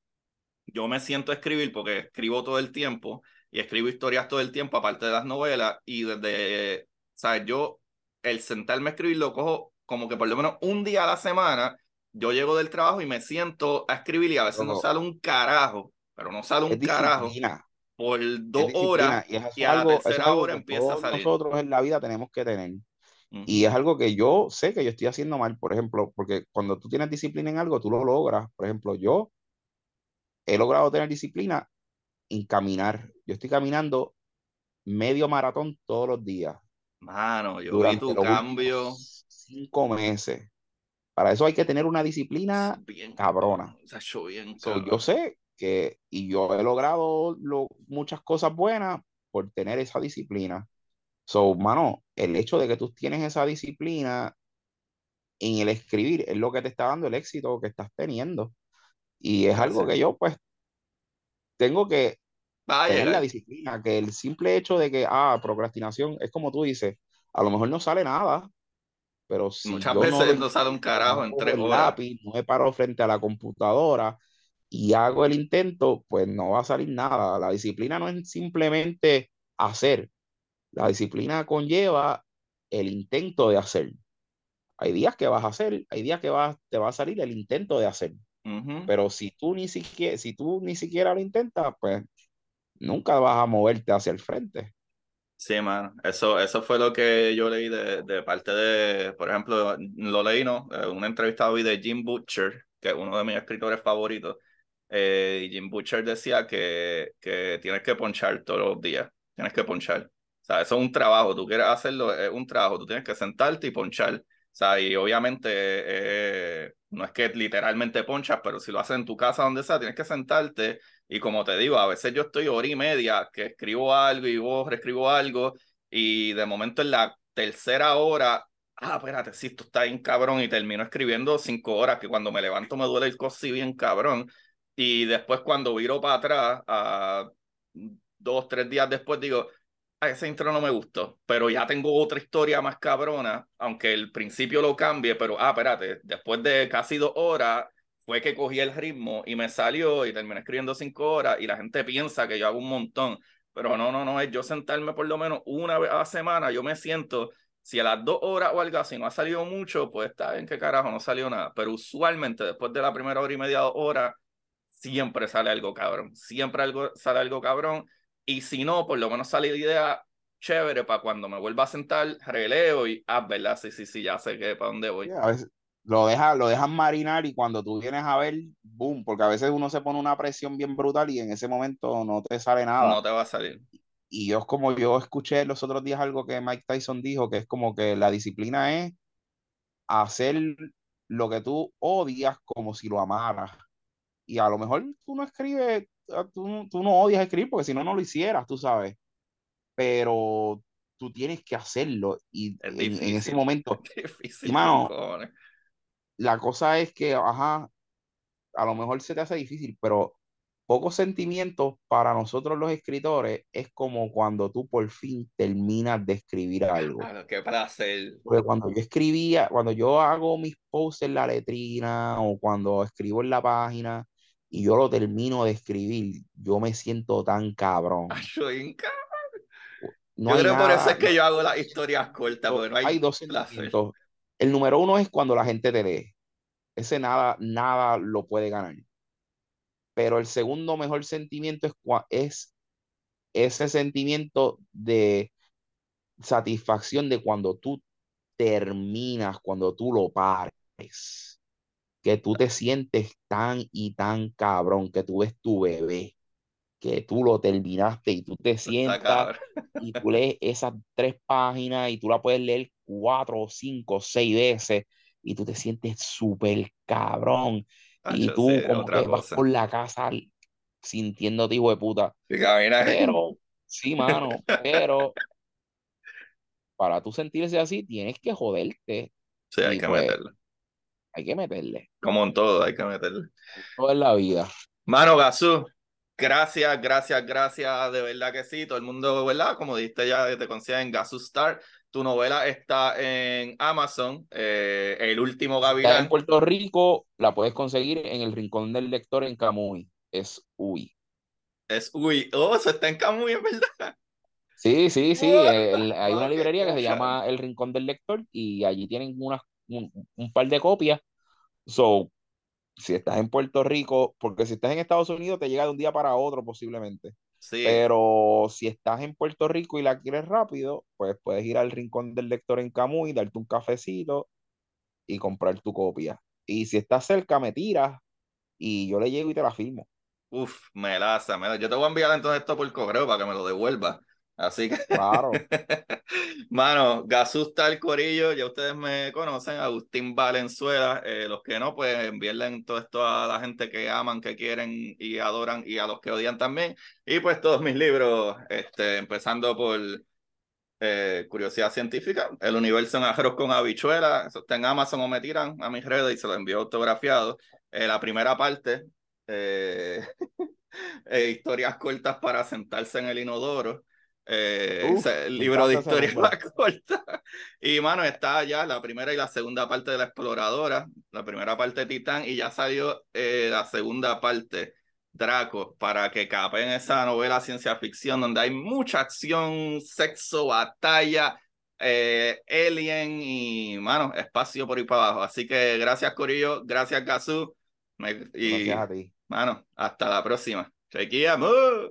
yo me siento a escribir porque escribo todo el tiempo y escribo historias todo el tiempo, aparte de las novelas, y desde, ¿sabes? Yo el sentarme a escribir lo cojo como que por lo menos un día a la semana, yo llego del trabajo y me siento a escribir y a veces no, sale un carajo, pero no sale un carajo por dos horas y, a la tercera hora empieza a salir. Nosotros en la vida tenemos que tener. Y es algo que yo sé que yo estoy haciendo mal, por ejemplo, porque cuando tú tienes disciplina en algo, tú lo logras. Por ejemplo, yo he logrado tener disciplina en caminar. Yo estoy caminando medio maratón todos los días. Mano, yo vi tu cambio. Cinco meses. Para eso hay que tener una disciplina bien, cabrona. bien, yo sé que, y yo he logrado muchas cosas buenas por tener esa disciplina. So, mano, el hecho de que tú tienes esa disciplina en el escribir es lo que te está dando el éxito que estás teniendo. Y es algo que yo, pues, tengo que Vaya, la disciplina, que el simple hecho de que, ah, procrastinación, es como tú dices, a lo mejor no sale nada, pero si Muchas veces no, sale un carajo en tres horas. Lápiz, no me paro frente a la computadora y hago el intento, pues no va a salir nada. La disciplina no es simplemente hacer, la disciplina conlleva el intento de hacer. Hay días que vas a hacer, hay días que vas, te va a salir el intento de hacer. Pero si tú ni siquiera, si tú ni siquiera lo intentas, pues nunca vas a moverte hacia el frente. Sí, man, eso, eso fue lo que yo leí de, de parte de, por ejemplo, lo leí, ¿no? Eh, una entrevista hoy de Jim Butcher, que es uno de mis escritores favoritos. Eh, y Jim Butcher decía que, que tienes que ponchar todos los días, tienes que ponchar. O sea, eso es un trabajo, tú quieres hacerlo, es un trabajo, tú tienes que sentarte y ponchar. Sea, y obviamente eh, no es que literalmente ponchas, pero si lo haces en tu casa, donde sea, tienes que sentarte. Y como te digo, a veces yo estoy hora y media que escribo algo y vos reescribo algo, y de momento en la tercera hora, ah, espérate, si esto está bien cabrón, y termino escribiendo cinco horas, que cuando me levanto me duele el cosí bien cabrón. Y después cuando viro para atrás, a dos, tres días después, digo, ese intro no me gustó, pero ya tengo otra historia más cabrona, aunque el principio lo cambie, pero, ah, espérate, después de casi dos horas fue que cogí el ritmo y me salió y terminé escribiendo cinco horas y la gente piensa que yo hago un montón, pero no, no, no, es yo sentarme por lo menos una vez a la semana, yo me siento, si a las dos horas o algo así no ha salido mucho, pues está bien que carajo, no salió nada, pero usualmente después de la primera hora y media, dos horas, siempre sale algo cabrón, siempre algo, sale algo cabrón y si no, por lo menos sale de idea chévere para cuando me vuelva a sentar, releo y, ah, ¿verdad? Sí, sí, sí, ya sé que para dónde voy. a veces lo dejas lo marinar y cuando tú vienes a ver, boom, porque a veces uno se pone una presión bien brutal y en ese momento no te sale nada. No te va a salir. Y yo es como yo escuché los otros días algo que Mike Tyson dijo, que es como que la disciplina es hacer lo que tú odias como si lo amaras. Y a lo mejor tú no escribes tú, tú no odias escribir porque si no, no lo hicieras, tú sabes. Pero tú tienes que hacerlo y en, ese momento, *laughs* difícil, la cosa es que, ajá, a lo mejor se te hace difícil, pero pocos sentimientos para nosotros los escritores es como cuando tú por fin terminas de escribir algo. Claro, qué placer. Porque cuando yo escribía, cuando yo hago mis posts en la letrina o cuando escribo en la página, y yo lo termino de escribir, yo me siento tan cabrón. No yo creo por eso es que yo hago las historias cortas, porque no hay, hay dos sentimientos. El número uno es cuando la gente te lee. Ese nada, nada lo puede ganar. Pero el segundo mejor sentimiento es, es ese sentimiento de satisfacción de cuando tú terminas, cuando tú lo pares que tú te sientes tan y tan cabrón, que tú ves tu bebé, que tú lo terminaste y tú te sientas y tú *laughs* lees esas tres páginas y tú la puedes leer cuatro, cinco, seis veces y tú te sientes súper cabrón. y tú como que vas por la casa sintiéndote hijo de puta. *laughs* Pero, sí, mano, pero para tú sentirse así tienes que joderte. Sí, hay que pues, meterlo hay que meterle. Como en todo, hay que meterle. Todo en la vida. Mano, Gazú, gracias, gracias, gracias, de verdad que sí. Todo el mundo, ¿verdad? Como dijiste ya, te conocía en Gazú Star. Tu novela está en Amazon, eh, El último Gavilán. en Puerto Rico, la puedes conseguir en el Rincón del Lector en Camuy. Es Uy. Es Uy. Oh, eso está en Camuy, ¿es verdad? Sí, sí, sí. hay una librería que se llama El Rincón del Lector y allí tienen unas un, par de copias. So, si estás en Puerto Rico, porque si estás en Estados Unidos te llega de un día para otro posiblemente. Sí. Pero si estás en Puerto Rico y la quieres rápido, pues puedes ir al rincón del lector en Camuy, darte un cafecito y comprar tu copia. Y si estás cerca, me tiras y yo le llego y te la firmo. Uf, me laza, me Yo te voy a enviar entonces esto por correo para que me lo devuelva. Así que, claro. *laughs* Mano, Gasusta el Corillo, ya ustedes me conocen, Agustín Valenzuela. Eh, los que no, pues envíenle todo esto a la gente que aman, que quieren y adoran y a los que odian también. Y pues todos mis libros, este, empezando por eh, Curiosidad Científica, El Universo en Ajeros con Habichuela, eso está en Amazon o me tiran a mis redes y se lo envío autografiado. Eh, la primera parte, *laughs* historias cortas para sentarse en el inodoro. Eh, el libro de historia más *laughs* corta. Y mano, está ya la primera y la segunda parte de la exploradora, la primera parte Titán, y ya salió eh, la segunda parte, Draco, para que capen esa novela ciencia ficción donde hay mucha acción, sexo, batalla, eh, alien y mano, espacio por ahí para abajo. Así que gracias, Corillo, gracias, Gazú. y, Mano, hasta la próxima. Chequeamos